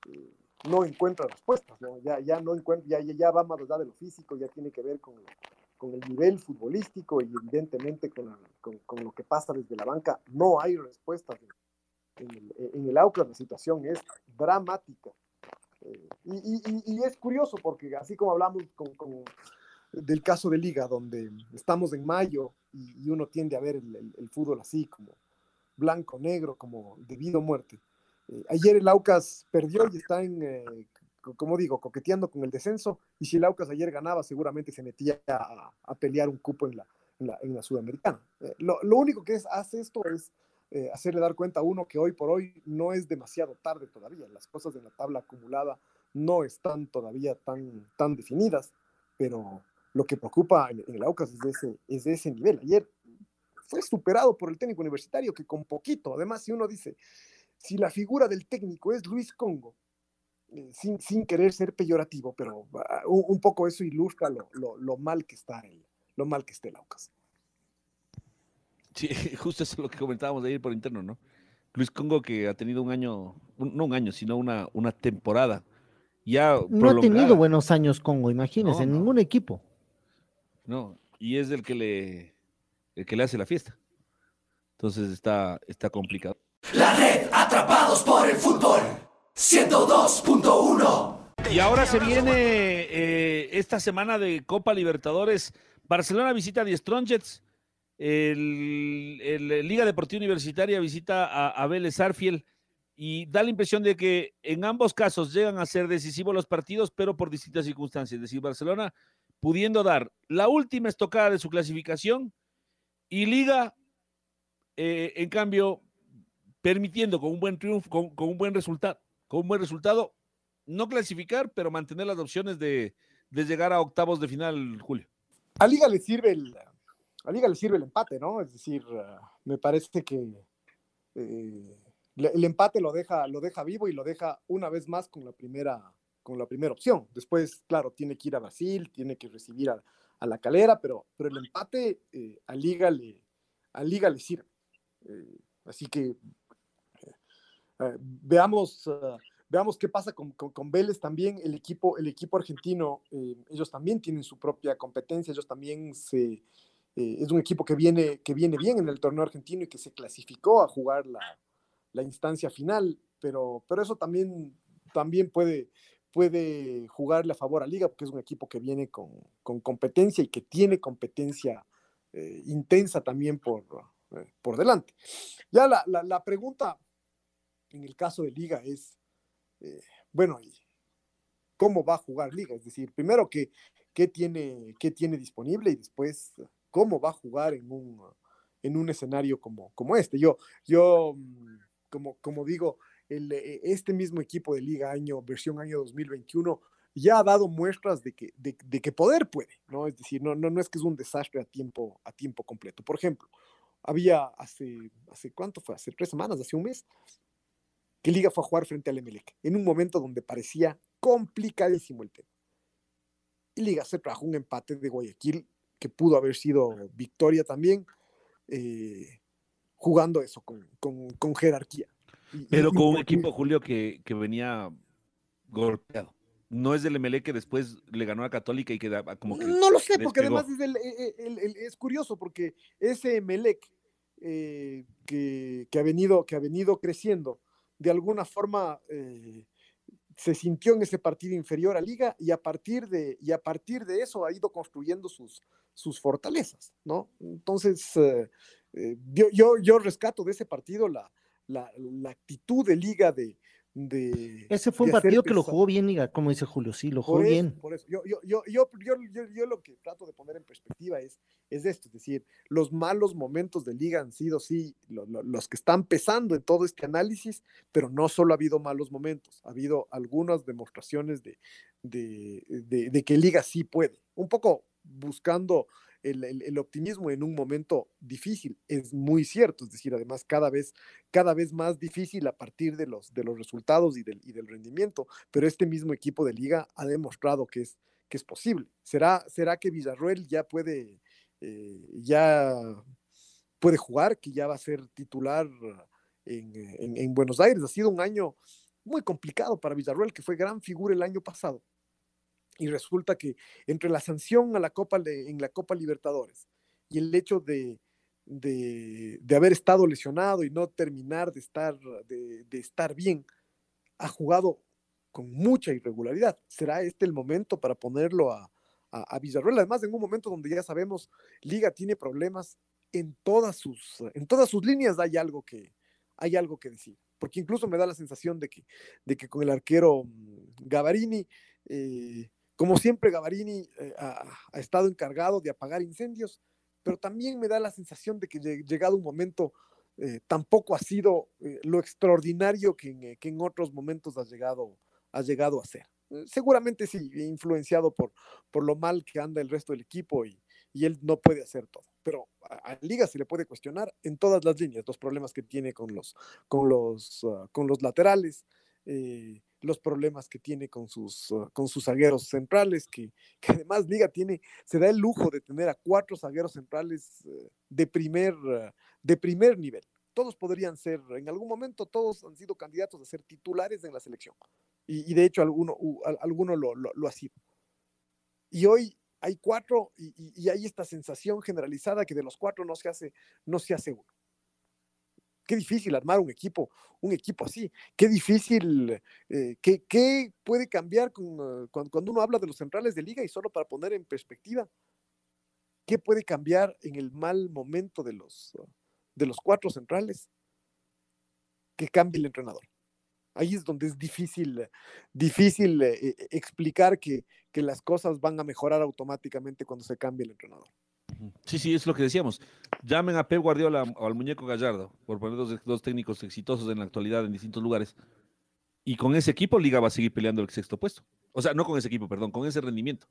eh, no encuentra respuestas, ¿no? Ya, ya no encuentra, ya, ya va más allá de lo físico, ya tiene que ver con, con el nivel futbolístico y evidentemente con, con, con, lo que pasa desde la banca, no hay respuestas. En, el, en el la situación es dramática. Eh, y, y, y, es curioso porque así como hablamos del caso de Liga, donde estamos en mayo y, uno tiende a ver el, el, el, fútbol así, como blanco, negro, como debido a muerte. Eh, ayer el Aucas perdió y está en, eh, como digo, coqueteando con el descenso, y si el Aucas ayer ganaba, seguramente se metía a, a pelear un cupo en la, en la, en la Sudamericana. Eh, lo, lo, único que es, hace esto es eh, hacerle dar cuenta a uno que hoy por hoy no es demasiado tarde todavía, las cosas en la tabla acumulada no están todavía tan, tan definidas, pero lo que preocupa en, en el Aucas es de, ese, es de ese nivel. Ayer fue superado por el técnico universitario que con poquito, además si uno dice, si la figura del técnico es Luis Congo, eh, sin, sin, querer ser peyorativo, pero uh, un, un, poco eso ilustra lo, lo, lo, mal que está el, lo mal que está el Aucas. Sí, justo eso es lo que comentábamos de ayer por interno, ¿no? Luis Congo que ha tenido un año, un, no un año, sino una, una temporada. Ya no prolongada. ha tenido buenos años Congo, imagínense, no, en no. ningún equipo. No, y es el que le, el que le hace la fiesta. Entonces está, está complicado. La red Atrapados por el Fútbol 102.1. Y ahora se viene eh, esta semana de Copa Libertadores. Barcelona visita a Die Strongets. El, Liga Deportiva Universitaria visita a, a Vélez Arfiel y da la impresión de que en ambos casos llegan a ser decisivos los partidos, pero por distintas circunstancias. Es decir, Barcelona pudiendo dar la última estocada de su clasificación y Liga, eh, en cambio, permitiendo con un buen triunfo, con, un buen resultado, con un buen resultado, no clasificar, pero mantener las opciones de, de llegar a octavos de final, Julio. A Liga le sirve el, a Liga le sirve el empate, ¿no? Es decir, uh, me parece que eh, el empate lo deja, lo deja vivo y lo deja una vez más con la primera, con la primera opción. Después, claro, tiene que ir a Brasil, tiene que recibir a, a la calera, pero, pero el empate eh, a Liga le, a Liga le sirve. Eh, así que eh, veamos, uh, veamos qué pasa con, con, con, Vélez también, el equipo, el equipo argentino, ellos también tienen su propia competencia, ellos también se, es un equipo que viene, que viene bien en el torneo argentino y que se clasificó a jugar la, la instancia final, pero, pero eso también, también puede, puede jugarle a favor a Liga, porque es un equipo que viene con, con competencia y que tiene competencia eh, intensa también por, eh, por delante. Ya la, la, la, pregunta en el caso de Liga es, eh, bueno, ¿cómo va a jugar Liga? Es decir, primero, ¿qué, qué, tiene, qué tiene disponible y después, ¿cómo va a jugar en un, en un escenario como, como este? Yo, yo como, como digo, el, eh, este mismo equipo de liga año, versión año 2021, ya ha dado muestras de que, de, de, que poder puede, ¿no? Es decir, no, no, no es que es un desastre a tiempo, a tiempo completo. Por ejemplo, había hace, hace cuánto fue, hace tres semanas, hace un mes, que Liga fue a jugar frente al Emelec, en un momento donde parecía complicadísimo el tema. Y Liga se trajo un empate de Guayaquil que pudo haber sido victoria también, eh, jugando eso con, con, con jerarquía. Pero con un equipo, Julio, que, que venía golpeado. No es del MLE que después le ganó a Católica y queda como que. No lo sé, porque además es, el, el, el, es, curioso, porque ese Melec eh, que, que, ha venido, que ha venido creciendo, de alguna forma eh, se sintió en ese partido inferior a Liga y a partir de, y a partir de eso ha ido construyendo sus, sus fortalezas, ¿no? Entonces, eh, yo, yo, yo rescato de ese partido la, la actitud de liga de, de Ese fue un partido que lo jugó bien, Liga, como dice Julio, sí, lo jugó bien. Por eso, yo, yo, yo, yo, yo, yo, lo que trato de poner en perspectiva es, es esto, es decir, los malos momentos de Liga han sido, sí, lo, lo, los que están pesando en todo este análisis, pero no solo ha habido malos momentos, ha habido algunas demostraciones de, de, de, de que Liga sí puede, un poco buscando el, optimismo en un momento difícil. Es muy cierto, es decir, además cada vez, cada vez más difícil a partir de los, de los resultados y del, y del rendimiento, pero este mismo equipo de liga ha demostrado que es, que es posible. ¿Será, será que Villarroel ya puede, eh, ya puede jugar, que ya va a ser titular en, en, en Buenos Aires? Ha sido un año muy complicado para Villarroel, que fue gran figura el año pasado y resulta que entre la sanción a la Copa en la Copa Libertadores y el hecho de, de, de, haber estado lesionado y no terminar de estar, de, de, estar bien, ha jugado con mucha irregularidad. ¿Será este el momento para ponerlo a, a, a Villarreal? Además, en un momento donde ya sabemos, Liga tiene problemas en todas sus, en todas sus líneas hay algo que, hay algo que decir. Porque incluso me da la sensación de que, de que con el arquero Gavarini, eh, como siempre, Gavarini eh, ha, ha, estado encargado de apagar incendios, pero también me da la sensación de que llegado un momento eh, tampoco ha sido eh, lo extraordinario que en, que en, otros momentos ha llegado, ha llegado a ser. seguramente sí, influenciado por, por lo mal que anda el resto del equipo y, y él no puede hacer todo. Pero a, a, Liga se le puede cuestionar en todas las líneas los problemas que tiene con los, con los, uh, con los laterales. Eh, los problemas que tiene con sus, uh, con sus zagueros centrales, que, que, además Liga tiene, se da el lujo de tener a cuatro zagueros centrales uh, de, primer, uh, de primer nivel. Todos podrían ser, en algún momento todos han sido candidatos a ser titulares en la selección. Y, de hecho alguno, alguno lo, lo, ha sido. Y hoy hay cuatro y, y, y, hay esta sensación generalizada que de los cuatro no se hace, no se hace uno. Qué difícil armar un equipo, un equipo así, qué difícil, eh, qué, puede cambiar con, cuando, uno habla de los centrales de liga y solo para poner en perspectiva, ¿qué puede cambiar en el mal momento de los, de los cuatro centrales? Que cambie el entrenador. Ahí es donde es difícil, difícil eh, eh, explicar que, que las cosas van a mejorar automáticamente cuando se cambie el entrenador. Sí, sí, es lo que decíamos. Llamen a Pep Guardiola o al muñeco Gallardo, por poner dos, técnicos exitosos en la actualidad en distintos lugares. Y con ese equipo, Liga va a seguir peleando el sexto puesto. O sea, no con ese equipo, perdón, con ese rendimiento.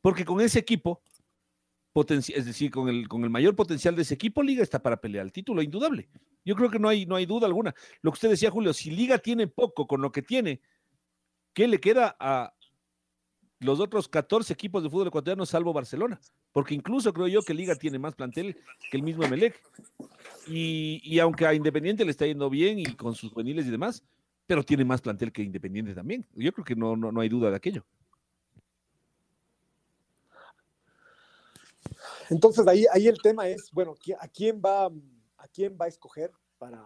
Porque con ese equipo, es decir, con el, con el mayor potencial de ese equipo, Liga está para pelear el título, indudable. Yo creo que no hay, no hay duda alguna. Lo que usted decía, Julio, si Liga tiene poco con lo que tiene, ¿qué le queda a, los otros 14 equipos de fútbol ecuatoriano, salvo Barcelona, porque incluso creo yo que Liga tiene más plantel que el mismo Emelec. Y, aunque a Independiente le está yendo bien y con sus juveniles y demás, pero tiene más plantel que Independiente también. Yo creo que no, no, hay duda de aquello. Entonces ahí, ahí el tema es, bueno, ¿a quién va, a quién va a escoger para,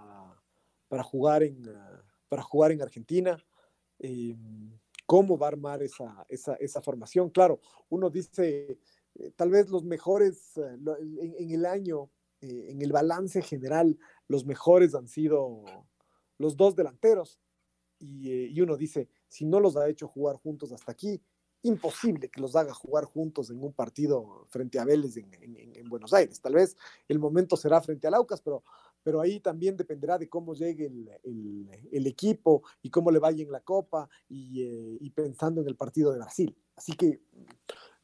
para, jugar, en, para jugar en Argentina? Eh, cómo va a armar esa, esa, esa formación. Claro, uno dice, eh, tal vez los mejores eh, en, el año, eh, en el balance general, los mejores han sido los dos delanteros. Y, uno dice, si no los ha hecho jugar juntos hasta aquí, imposible que los haga jugar juntos en un partido frente a Vélez en, en Buenos Aires. Tal vez el momento será frente al Aucas, pero pero ahí también dependerá de cómo llegue el, equipo y cómo le vaya en la Copa eh, y, pensando en el partido de Brasil. Así que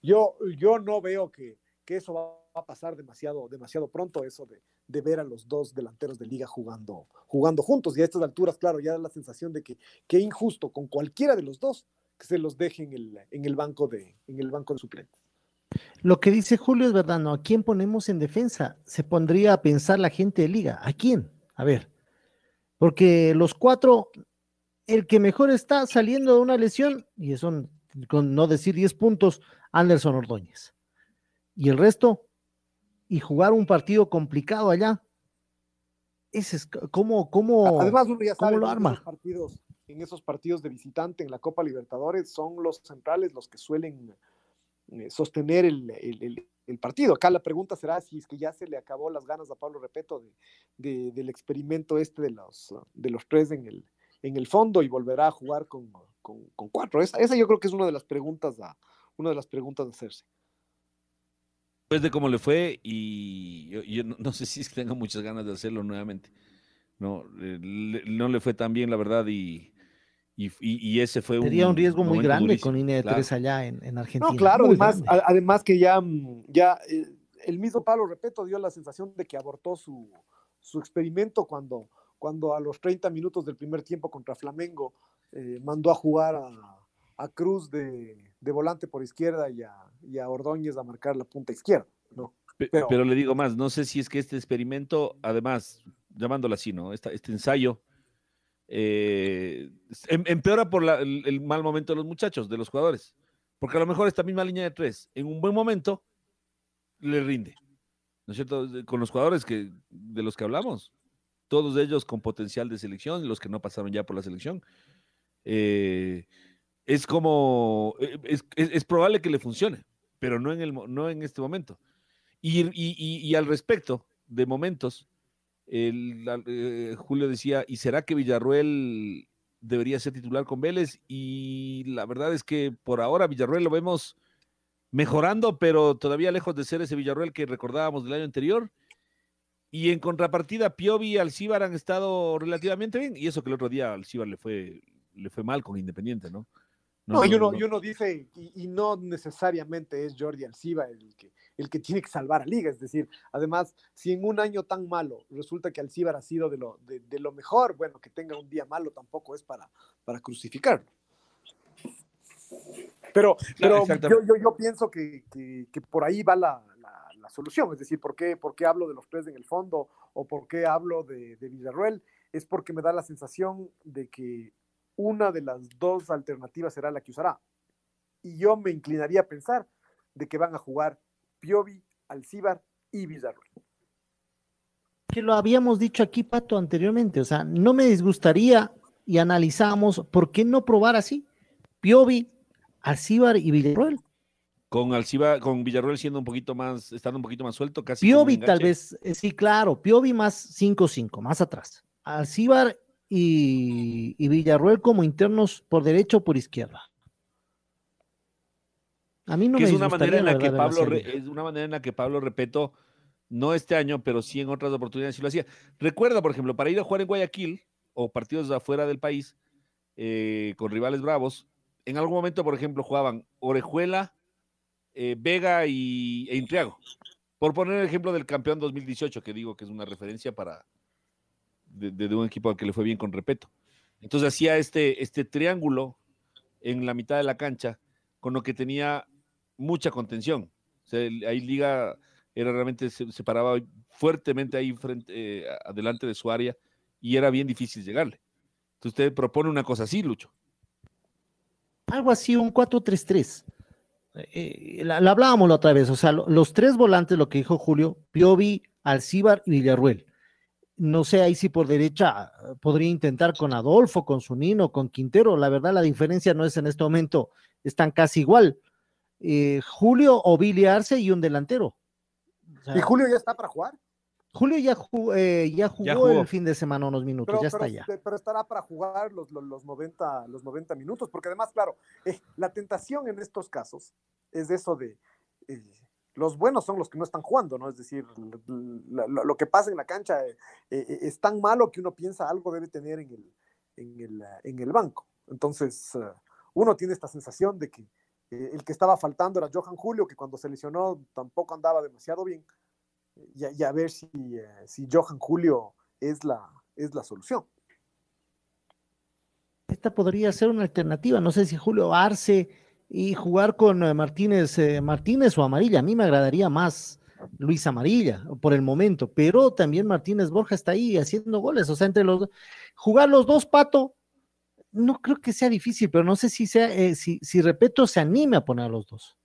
yo, yo no veo que, eso va a pasar demasiado, demasiado pronto, eso de, ver a los dos delanteros de liga jugando, jugando juntos. Y a estas alturas, claro, ya da la sensación de que, que injusto con cualquiera de los dos que se los deje en el, en el, banco, de, en el banco de suplentes. Lo que dice Julio es verdad, ¿no? ¿A quién ponemos en defensa? Se pondría a pensar la gente de liga. ¿A quién? A ver. Porque los cuatro, el que mejor está saliendo de una lesión, y eso con no decir 10 puntos, Anderson Ordóñez. Y el resto, y jugar un partido complicado allá. Ese es cómo, cómo, Además, lo arma. partidos, en esos partidos de visitante en la Copa Libertadores son los centrales los que suelen sostener el, partido. Acá la pregunta será si es que ya se le acabó las ganas a Pablo Repeto de, del experimento este de los, de los tres en el, en el fondo y volverá a jugar con, cuatro. Esa, esa, yo creo que es una de las preguntas a, una de las preguntas a hacerse. Después de cómo le fue y yo, no, sé si es que tenga muchas ganas de hacerlo nuevamente. No, eh, no le fue tan bien, la verdad, y, y, ese fue Sería un, riesgo muy grande con INE de allá en, Argentina. No, claro, además, además que ya, mm, ya eh, el mismo Pablo Repeto dio la sensación de que abortó su, experimento cuando, cuando a los 30 minutos del primer tiempo contra Flamengo eh, mandó a jugar a, Cruz de, volante por izquierda y a, y a, Ordóñez a marcar la punta izquierda. ¿no? Pero, le digo más, no sé si es que este experimento, además, llamándolo así, ¿no? este ensayo eh, em, empeora por el, mal momento de los muchachos, de los jugadores. Porque a lo mejor esta misma línea de tres, en un buen momento, le rinde. ¿No es cierto? Con los jugadores que, de los que hablamos, todos ellos con potencial de selección, los que no pasaron ya por la selección. Eh, es como, eh, es, probable que le funcione, pero no en, el, no en este momento. y al respecto de momentos, el, eh, Julio decía, ¿y será que Villarruel debería ser titular con Vélez? Y la verdad es que por ahora Villarruel lo vemos mejorando, pero todavía lejos de ser ese Villarruel que recordábamos del año anterior. Y en contrapartida, Piovi y Alcíbar han estado relativamente bien, y eso que el otro día Alcíbar le fue, le fue mal con Independiente, ¿no? No, y, uno, dice, y, no necesariamente es Jordi Alciba el que, el que tiene que salvar a Liga. Es decir, además, si en un año tan malo resulta que Alcibar ha sido de lo, de, lo mejor, bueno, que tenga un día malo tampoco es para, para crucificarlo. Pero, pero yo, yo, pienso que, que, por ahí va la, la, solución. Es decir, ¿por qué, ¿por qué, hablo de los tres en el fondo o por qué hablo de, de Villarruel? Es porque me da la sensación de que una de las dos alternativas será la que usará. Y yo me inclinaría a pensar de que van a jugar Piovi, Alcíbar y Villarreal. Que lo habíamos dicho aquí, Pato, anteriormente. O sea, no me disgustaría y analizamos por qué no probar así. Piovi, Alcíbar y Villarroel. Con Alciba, con Villarroel siendo un poquito más, estando un poquito más suelto, casi. Piovi tal vez, eh, sí, claro, Piovi más 5-5, más atrás. Alcíbar y, y, Villarroel como internos por derecha o por izquierda. A mí no me es una manera en la, que Pablo es una manera en la que Pablo Repeto no este año, pero sí en otras oportunidades sí lo hacía. Recuerda, por ejemplo, para ir a jugar en Guayaquil o partidos de afuera del país eh, con rivales bravos, en algún momento, por ejemplo, jugaban Orejuela, eh, Vega y, e Intriago. Por poner el ejemplo del campeón 2018, que digo que es una referencia para de, un equipo al que le fue bien con Repeto. Entonces hacía este, este triángulo en la mitad de la cancha, con lo que tenía mucha contención. O sea, ahí Liga era realmente, se, paraba fuertemente ahí frente, eh, adelante de su área y era bien difícil llegarle. Entonces usted propone una cosa así, Lucho. Algo así, un 4-3-3. Eh, la, hablábamos la otra vez, o sea, los tres volantes, lo que dijo Julio, Piovi, Alcíbar y Villarruel. No sé ahí si por derecha podría intentar con Adolfo, con Zunino, con Quintero. La verdad, la diferencia no es en este momento, están casi igual. Eh, Julio o Billy Arce y un delantero. ¿Y Julio ya está para jugar? Julio ya, eh, ya, jugó el fin de semana unos minutos, ya está ya. Pero estará para jugar los, los, 90, los 90 minutos, porque además, claro, eh, la tentación en estos casos es eso de eh, los buenos son los que no están jugando, ¿no? Es decir, lo, que pasa en la cancha es tan malo que uno piensa algo debe tener en el, en el, en el banco. Entonces, uno tiene esta sensación de que el que estaba faltando era Johan Julio, que cuando se lesionó tampoco andaba demasiado bien y, a ver si, eh, si Johan Julio es la, es la solución. Esta podría ser una alternativa. No sé si Julio Arce y jugar con eh, Martínez, eh, Martínez o Amarilla. A mí me agradaría más Luis Amarilla por el momento, pero también Martínez Borja está ahí haciendo goles. O sea, entre los jugar los dos, Pato, no creo que sea difícil, pero no sé si sea, si, si Repeto se anime a poner a los dos.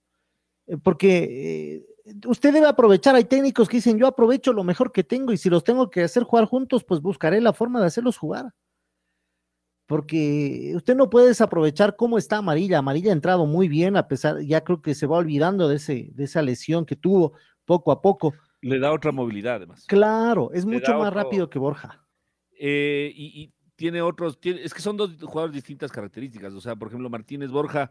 porque usted debe aprovechar, hay técnicos que dicen, yo aprovecho lo mejor que tengo y si los tengo que hacer jugar juntos, pues buscaré la forma de hacerlos jugar. Porque usted no puede desaprovechar cómo está Amarilla. Amarilla ha entrado muy bien, a pesar, ya creo que se va olvidando de, ese, de esa lesión que tuvo poco a poco. Le da otra movilidad, además. Claro, es mucho más rápido que Borja. Eh, y, tiene otros, es que son dos jugadores distintas características. O sea, por ejemplo, Martínez Borja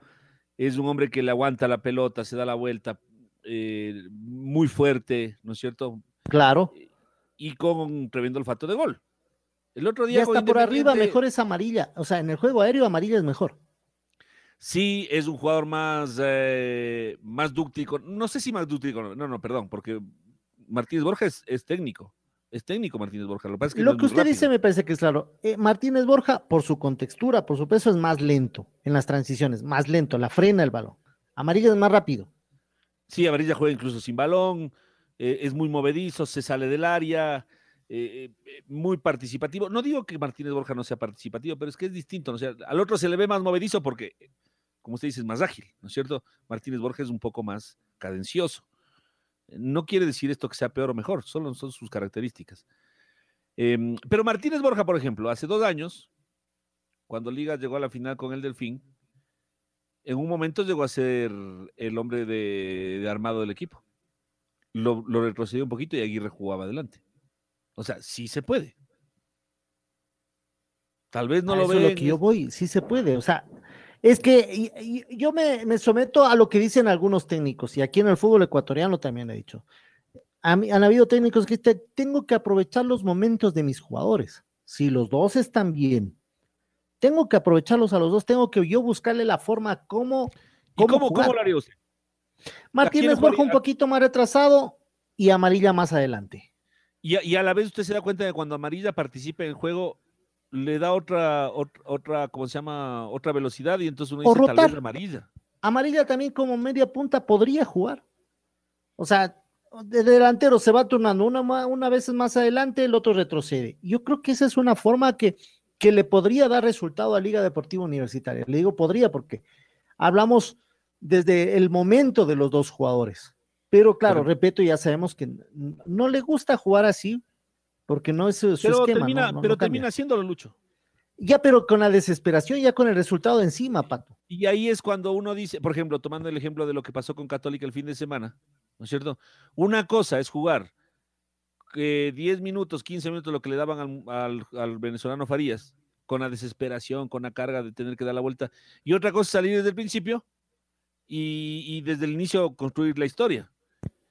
es un hombre que le aguanta la pelota, se da la vuelta, eh, muy fuerte, ¿no es cierto? Claro. Y con un tremendo olfato de gol. El otro día. Y hasta por arriba mejor es amarilla. O sea, en el juego aéreo amarilla es mejor. Sí, es un jugador más, eh, más dúctico. No sé si más dúctico. No, no, perdón, porque Martínez Borja es, técnico. Es técnico Martínez Borja. Lo, que, Lo que usted dice me parece que es claro. Eh, Martínez Borja, por su contextura, por su peso, es más lento en las transiciones, más lento, la frena el balón. Amarilla es más rápido. Sí, Amarilla juega incluso sin balón, eh, es muy movedizo, se sale del área, eh, muy participativo. No digo que Martínez Borja no sea participativo, pero es que es distinto. ¿no? sea, al otro se le ve más movedizo porque, como usted dice, es más ágil, ¿no es cierto? Martínez Borja es un poco más cadencioso. No quiere decir esto que sea peor o mejor, solo son sus características. Em, pero Martínez Borja, por ejemplo, hace dos años, cuando Liga llegó a la final con el Delfín, en un momento llegó a ser el hombre de, armado del equipo. Lo, retrocedió un poquito y Aguirre jugaba adelante. O sea, sí se puede. Tal vez no lo veo. lo que yo voy, sí se puede. O sea, es que yo me, someto a lo que dicen algunos técnicos, y aquí en el fútbol ecuatoriano también he dicho. han habido técnicos que dicen, tengo que aprovechar los momentos de mis jugadores. Si los dos están bien tengo que aprovecharlos a los dos, tengo que yo buscarle la forma cómo. ¿Cómo, ¿cómo, lo haría usted? Martínez Borja un poquito más retrasado y Amarilla más adelante. Y a, la vez usted se da cuenta de que cuando Amarilla participa en el juego, le da otra, otra, ¿cómo se llama? Otra velocidad y entonces uno dice tal vez Amarilla. Amarilla también como media punta podría jugar. O sea, de delantero se va turnando, una, una vez más adelante, el otro retrocede. Yo creo que esa es una forma que que le podría dar resultado a Liga Deportiva Universitaria. Le digo podría porque hablamos desde el momento de los dos jugadores. Pero claro, repito, ya sabemos que no le gusta jugar así porque no es su, su Pero, esquema. termina, no- no- pero no termina haciéndolo, Lucho. Ya, pero con la desesperación, ya con el resultado encima, Pato. Y ahí es cuando uno dice, por ejemplo, tomando el ejemplo de lo que pasó con Católica el fin de semana, ¿no es cierto? Una cosa es jugar eh, 10 minutos, 15 minutos, lo que le daban al, al- al venezolano Farías, con la desesperación, con la carga de tener que dar la vuelta. Y otra cosa es salir desde el principio y, y desde el inicio construir la historia.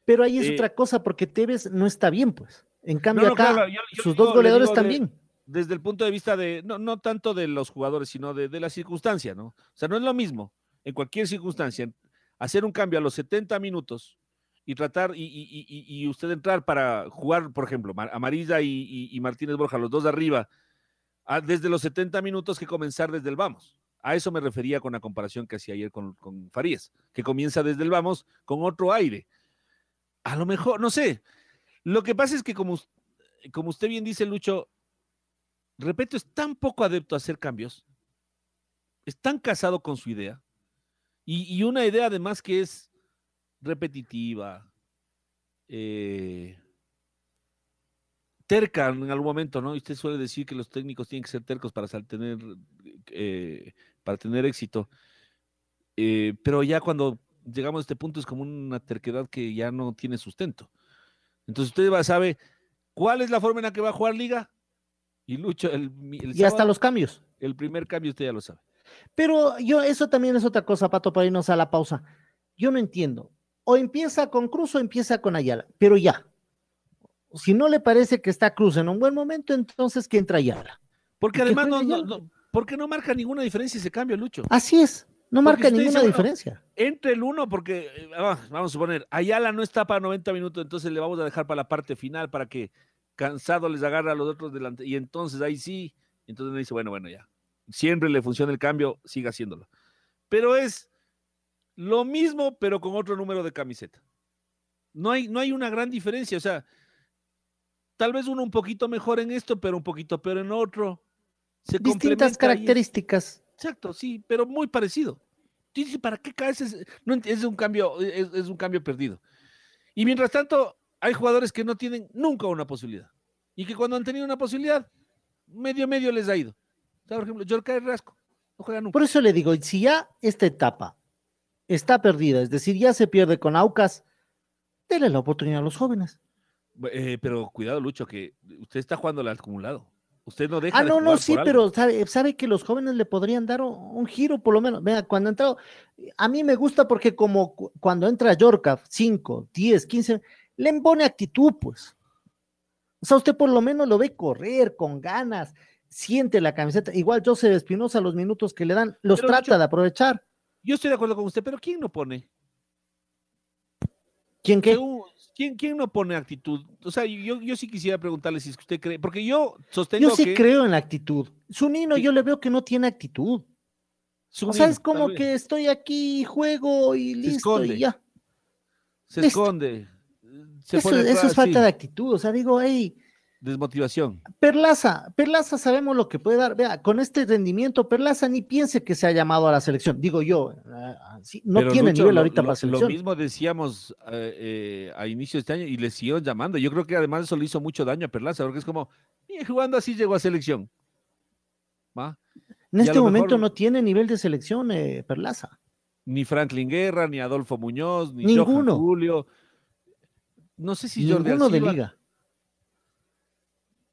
Pero ahí es Eh, otra cosa, porque Tevez no está bien, pues. En cambio, no, acá, claro, yo- yo sus digo- dos le goleadores de- también. desde el punto de vista de, no, no tanto de los jugadores, sino de, de la circunstancia, ¿no? O sea, no es lo mismo en cualquier circunstancia hacer un cambio a los 70 minutos y tratar, y, y- y- y- usted entrar para jugar, por ejemplo, Mar- Amarilla y, Martínez Borja, los dos de arriba, a- desde los 70 minutos que comenzar desde el vamos. A eso me refería con la comparación que hacía ayer con, con Farías, que comienza desde el vamos con otro aire. A lo mejor, no sé. Lo que pasa es que como, como usted bien dice, Lucho, Repeto, es tan poco adepto a hacer cambios, es tan casado con su idea, y, una idea además que es repetitiva, eh, terca en algún momento, ¿no? Y usted suele decir que los técnicos tienen que ser tercos para tener, eh, para tener éxito, Eh, pero ya cuando llegamos a este punto es como una terquedad que ya no tiene sustento. Entonces usted va, sabe cuál es la forma en la que va a jugar liga y Lucho, el, el Y hasta los cambios. el primer cambio usted ya lo sabe. Pero yo, eso también es otra cosa, Pato, para irnos a la pausa. Yo no entiendo. O empieza con Cruz o empieza con Ayala, pero ya. Si no le parece que está Cruz en un buen momento, entonces que entra Ayala. Porque ¿Y qué además no, no- no- porque no marca ninguna diferencia ese cambio, Lucho. Así es, no marca ninguna diferencia. Entre el uno, porque eh, vamos a suponer, Ayala no está para 90 minutos, entonces le vamos a dejar para la parte final para que cansado les agarra a los otros delante. Y entonces ahí sí, entonces me dice, bueno, bueno, ya. Siempre le funciona el cambio, siga haciéndolo. Pero es lo mismo, pero con otro número de camiseta. No hay, no hay una gran diferencia, o sea, tal vez uno un poquito mejor en esto, pero un poquito peor en otro. Se Distintas características. Exacto, sí, pero muy parecido. Dice, ¿para qué caes? Es, no es un cambio, es, es un cambio perdido. Y mientras tanto, hay jugadores que no tienen nunca una posibilidad. Y que cuando han tenido una posibilidad, medio medio les ha ido. O sea, por ejemplo, Jorge Rasco, no juega nunca. Por eso le digo, si ya esta etapa está perdida, es decir, ya se pierde con Aucas, déle la oportunidad a los jóvenes. Eh, pero cuidado, Lucho, que usted está jugando al acumulado. Usted no deja Ah, de no, no, sí, pero sabe, sabe que los jóvenes le podrían dar un, un giro por lo menos. Vea, cuando ha entrado, a mí me gusta porque como cu- cuando entra Yorka, 5, 10, 15, le impone actitud, pues. O sea, usted por lo menos lo ve correr con ganas, siente la camiseta. Igual Joseph Espinosa, los minutos que le dan, los Pero, trata de aprovechar. Yo estoy de acuerdo con usted, pero ¿quién no pone? ¿Quién qué? ¿Quién, quién no pone actitud? O sea, yo, yo sí quisiera preguntarle si es que usted cree, porque yo sostengo Yo sí que creo en la actitud. Zunino, Sí. yo le veo que no tiene actitud. su O sea, es como que estoy aquí, juego y listo, esconde. y ya. se listo. esconde. Se Eso, pone eso es falta sí, de actitud. O sea, digo, hey, desmotivación. Perlaza, Perlaza sabemos lo que puede dar. Vea, con este rendimiento, Perlaza ni piense que se ha llamado a la selección. Digo yo, ah, sí, no Pero, tiene Lucho, nivel lo- ahorita lo, para Lo selección. mismo decíamos eh, eh, a inicio de este año y le siguieron llamando. Yo creo que además eso le hizo mucho daño a Perlaza, porque es como, "Y jugando así llegó a selección. ¿Va? en y este lo momento mejor- no tiene nivel de selección, eh, Perlaza. Ni Franklin Guerra, ni Adolfo Muñoz, ni Ninguno. Johan Julio. No sé si Jordi Ninguno de Alciba- liga.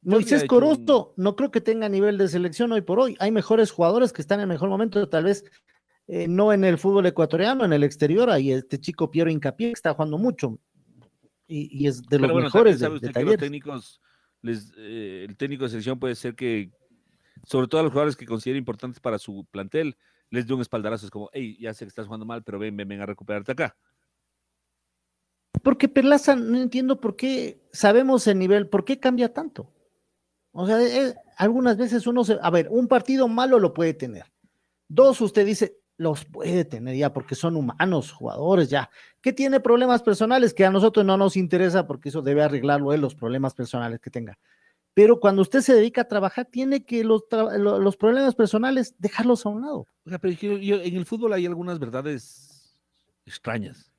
Moisés Corozo, no creo que tenga nivel de selección hoy por hoy. Hay mejores jugadores que están en mejor momento, tal vez eh, no en el fútbol ecuatoriano, en el exterior. Hay este chico Piero Incapié que está jugando mucho y, y es de los bueno, mejores sabe de, de usted que los técnicos, les, eh, el técnico de selección puede ser que, sobre todo a los jugadores que considera importantes para su plantel, les dé un espaldarazo. Es como, hey, ya sé que estás jugando mal, pero ven, ven, ven a recuperarte acá. Porque Perlaza, no entiendo por qué sabemos el nivel, por qué cambia tanto. O sea, eh, algunas veces uno se, a ver, un partido malo lo puede tener. Dos, usted dice, los puede tener ya porque son humanos, jugadores ya. Que tiene problemas personales que a nosotros no nos interesa porque eso debe arreglarlo él, los problemas personales que tenga. Pero cuando usted se dedica a trabajar, tiene que los, los problemas personales dejarlos a un lado. Oiga, pero yo- yo- en el fútbol hay algunas verdades extrañas.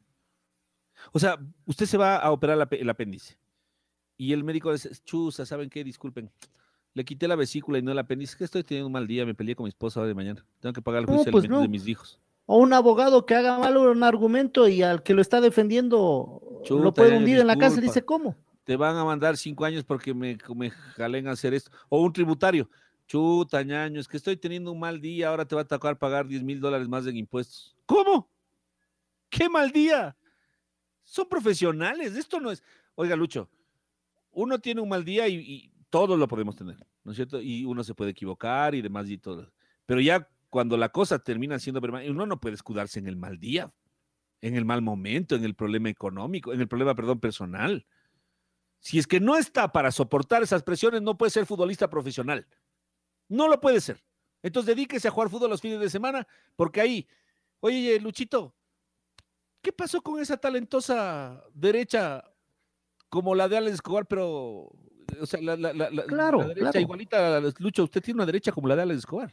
O sea, usted se va a operar el apéndice y el médico dice, chusa, ¿saben qué? Disculpen. Le quité la vesícula y no la apéndice. Es que estoy teniendo un mal día, me peleé con mi esposa hoy de mañana. Tengo que pagar el juicio de pues no. de mis hijos. O un abogado que haga mal un argumento y al que lo está defendiendo lo puede hundir en la cárcel. Dice, ¿cómo? Te van a mandar cinco años porque me, me jalen a hacer esto. O un tributario. Chuta, ñaño, es que estoy teniendo un mal día, ahora te va a tocar pagar 10 mil dólares más en impuestos. ¿Cómo? ¿Qué mal día? Son profesionales, esto no es... Oiga, Lucho, uno tiene un mal día y, todos lo podemos tener, ¿no es cierto? Y uno se puede equivocar y demás y todo. Pero ya cuando la cosa termina siendo permanente, uno no puede escudarse en el mal día, en el mal momento, en el problema económico, en el problema, perdón, personal. Si es que no está para soportar esas presiones, no puede ser futbolista profesional. No lo puede ser. Entonces dedíquese a jugar fútbol los fines de semana, porque ahí, oye, Luchito, ¿qué pasó con esa talentosa derecha como la de Alex Escobar, pero, o sea, la, la- la- la- Claro, la derecha claro. igualita, Lucho, usted tiene una derecha como la de Alex Escobar.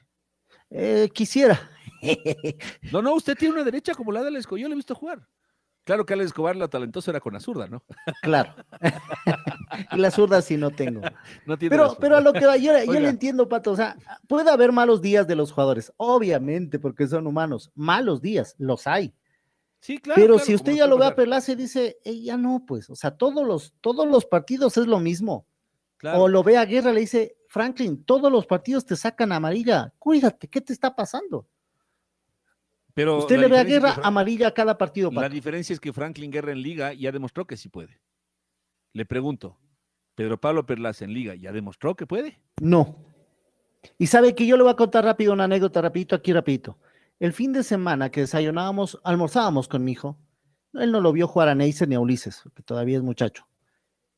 Eh, quisiera. No, no, usted tiene una derecha como la de Alex Escobar, yo le he visto jugar. Claro que Alex Escobar, la talentosa era con la zurda, ¿no? claro. y la zurda sí no tengo. No tiene Pero, pero a lo que va, yo, yo le entiendo, Pato. O sea, puede haber malos días de los jugadores, obviamente, porque son humanos. Malos días, los hay. Sí, claro. pero claro, si usted ya lo ve a y dice, "Ey, ya no, pues, o sea, todos los, todos los partidos es lo mismo. Claro. O lo ve a Guerra, le dice, Franklin, todos los partidos te sacan amarilla. Cuídate, ¿qué te está pasando? Pero Usted le ve a Guerra amarilla a cada partido, La diferencia es que Franklin Guerra en Liga ya demostró que sí puede. Le pregunto, ¿Pedro Pablo Perlaza en Liga ya demostró que puede? No. Y sabe que yo le voy a contar rápido una anécdota, rapidito, aquí rapidito. El fin de semana que desayunábamos, almorzábamos con mi hijo, él no lo vio jugar a Neisser ni a Ulises, que todavía es muchacho.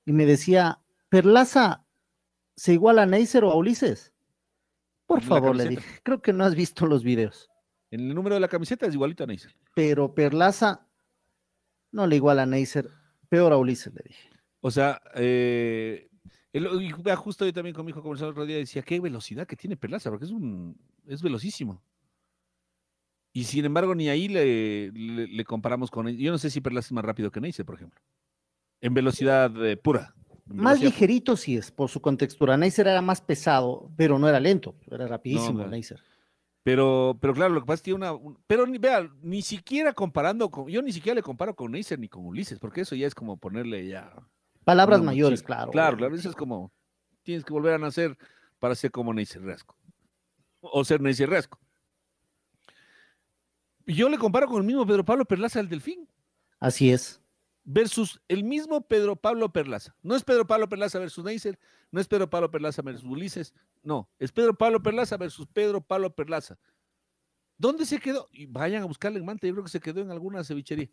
Y me decía, ¿Perlaza se iguala a Neisser o a Ulises? Por favor, le dije, creo que no has visto los videos. En el número de la camiseta es igualito a Neisser. Pero Perlaza no le iguala a Neisser, peor a Ulises, le dije. O sea, eh, el- justo yo también con mi hijo conversando el otro día decía, qué velocidad que tiene Perlaza, porque es un es velocísimo. Y sin embargo, ni ahí le, le- le comparamos con. Yo no sé si Perlaza es más rápido que Neisser, por ejemplo. En velocidad eh, pura. en Más velocidad ligerito sí es, por su contextura. Neisser era más pesado, pero no era lento, era rapidísimo claro. Neisser. Pero, pero claro, lo que pasa es que tiene una. un- pero ni, vea, ni siquiera comparando con. Yo ni siquiera le comparo con Neisser ni con Ulises, porque eso ya es como ponerle ya. Palabras mayores, mochila. claro. Claro, claro, eso es como. Tienes que volver a nacer para ser como Neisser Rasco. O ser Neisser Rasco. Yo le comparo con el mismo Pedro Pablo Perlaza del Delfín, Así es. versus el mismo Pedro Pablo Perlaza. No es Pedro Pablo Perlaza versus Neisser, no es Pedro Pablo Perlaza versus Ulises, no, es Pedro Pablo Perlaza versus Pedro Pablo Perlaza. ¿Dónde se quedó? Y vayan a buscarle en Manta, yo creo que se quedó en alguna cevichería.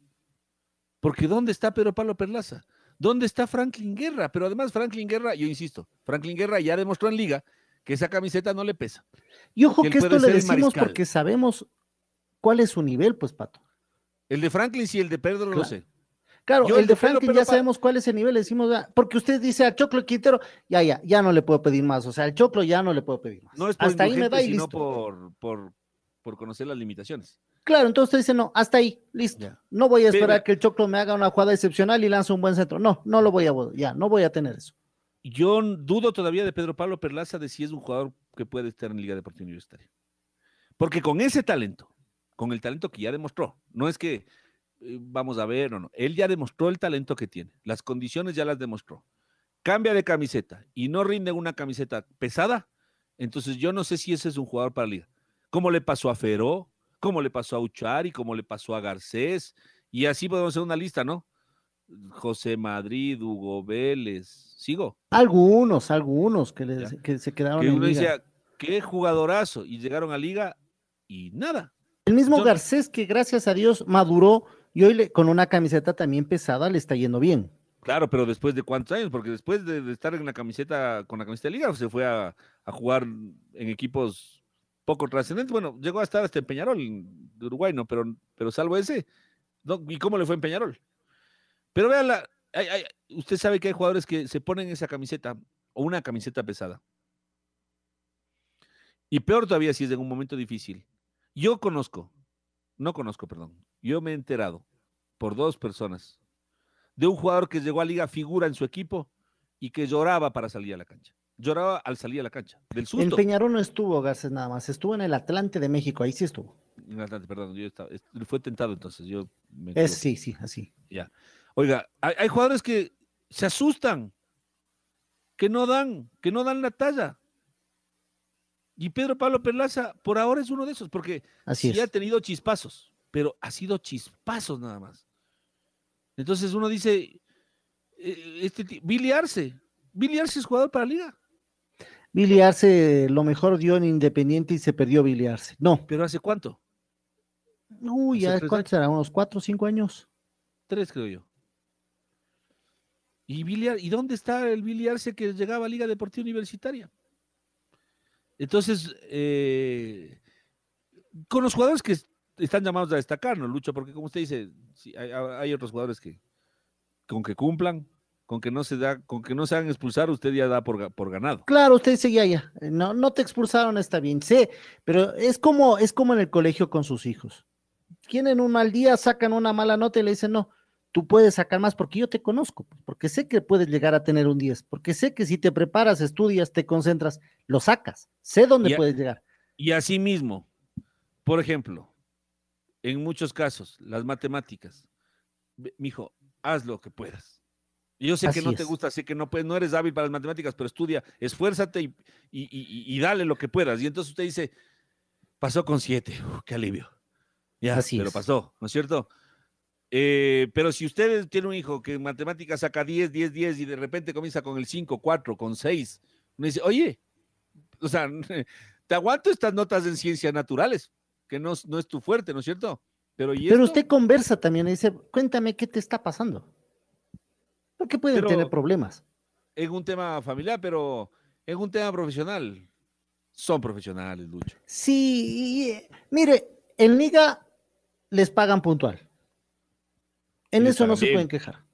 Porque ¿dónde está Pedro Pablo Perlaza? ¿Dónde está Franklin Guerra? Pero además Franklin Guerra, yo insisto, Franklin Guerra ya demostró en liga que esa camiseta no le pesa. Y ojo que que esto le decimos porque sabemos cuál es su nivel, pues, Pato. El de Franklin sí, el de Pedro no lo Claro. sé. Claro, Yo el el de Franklin ya sabemos cuál es el nivel, le decimos, ah, porque usted dice a Choclo Quintero, ya, ya, ya no le puedo pedir más, o sea, al Choclo ya no le puedo pedir más. No es por hasta ahí me da y listo. por, por, por conocer las limitaciones. Claro, entonces usted dice, no, hasta ahí, listo. Ya. No voy a esperar que el Choclo me haga una jugada excepcional y lance un buen centro. No, no lo voy a, ya, no voy a tener eso. Yo dudo todavía de Pedro Pablo Perlaza de si es un jugador que puede estar en Liga Deportiva Universitaria. Porque con ese talento, con el talento que ya demostró, no es que eh, vamos a ver, no, no, él ya demostró el talento que tiene, las condiciones ya las demostró. Cambia de camiseta y no rinde una camiseta pesada, entonces yo no sé si ese es un jugador para Liga. Como le pasó a Feró, como le pasó a Uchari, como le pasó a Garcés, y así podemos hacer una lista, ¿no? José Madrid, Hugo Vélez, sigo. Algunos, algunos que, les- que se quedaron que en uno liga. decía, qué jugadorazo, y llegaron a liga y nada. El mismo yo- Garcés que gracias a Dios maduró y hoy le- con una camiseta también pesada le está yendo bien. Claro, pero después de cuántos años, porque después de, de estar en la camiseta, con la camiseta de liga, se fue a, a jugar en equipos poco trascendentes. Bueno, llegó a estar hasta en Peñarol, de Uruguay, ¿no? Pero, pero salvo ese, ¿no? ¿y cómo le fue en Peñarol? Pero vean, la, hay- hay- usted sabe que hay jugadores que se ponen esa camiseta o una camiseta pesada. Y peor todavía si es en un momento difícil. Yo conozco, no conozco, perdón, yo me he enterado por dos personas de un jugador que llegó a liga figura en su equipo y que lloraba para salir a la cancha. Lloraba al salir a la cancha, del En susto. Peñarol no estuvo Garcés nada más, estuvo en el Atlante de México, ahí sí estuvo. En Atlante, perdón, yo estaba- est- fue tentado entonces. Yo me Es, sí, sí, así. Ya. Oiga, hay, hay jugadores que se asustan, que no dan, que no dan la talla. Y Pedro Pablo Perlaza, por ahora es uno de esos, porque Así sí ha tenido chispazos, pero ha sido chispazos nada más. Entonces uno dice, eh, este Billy Arce, Billy Arce es jugador para la liga, Billy Arce lo mejor dio en Independiente y se perdió Billy Arce. No, pero ¿hace cuánto? uy, Hace ¿cuántos será? ¿Unos cuatro o cinco años? Tres, creo yo. ¿Y, Billy ¿Y dónde está el Billy Arce que llegaba a Liga Deportiva Universitaria? Entonces, eh, con los jugadores que est- están llamados a destacar, ¿no, Lucho? Porque como usted dice, sí, hay, otros jugadores que con que cumplan, con que no se da, con que no se hagan expulsar, usted ya da por, por ganado. Claro, usted dice ya, ya. No, no te expulsaron, está bien. Sí, pero es como, es como en el colegio con sus hijos. Tienen un mal día, sacan una mala nota y le dicen, no, tú puedes sacar más porque yo te conozco, pues, porque sé que puedes llegar a tener un 10, porque sé que si te preparas, estudias, te concentras, lo sacas, sé dónde a- puedes llegar. Y asimismo, por ejemplo, en muchos casos, las matemáticas, mijo, haz lo que puedas. Yo sé que Así no te gusta, sé que no, puedes, no eres hábil para las matemáticas, pero estudia, esfuérzate y, y- y- y dale lo que puedas. Y entonces usted dice, pasó con siete, uf, qué alivio. Ya, Así pero es. pasó, ¿no es cierto? Eh, pero si usted tiene un hijo que en matemáticas saca 10, 10, 10 y de repente comienza con el 5, 4, con 6, uno dice, oye, o sea, te aguanto estas notas en ciencias naturales, que no, es- no es tu fuerte, ¿no es cierto? Pero, ¿y Pero esto? usted conversa también y dice, cuéntame qué te está pasando. Porque pueden Pero- tener problemas. en un tema familiar, pero en un tema profesional, son profesionales, Lucho. Sí, y, mire, en Liga les pagan puntual. En Y eso no se pueden quejar.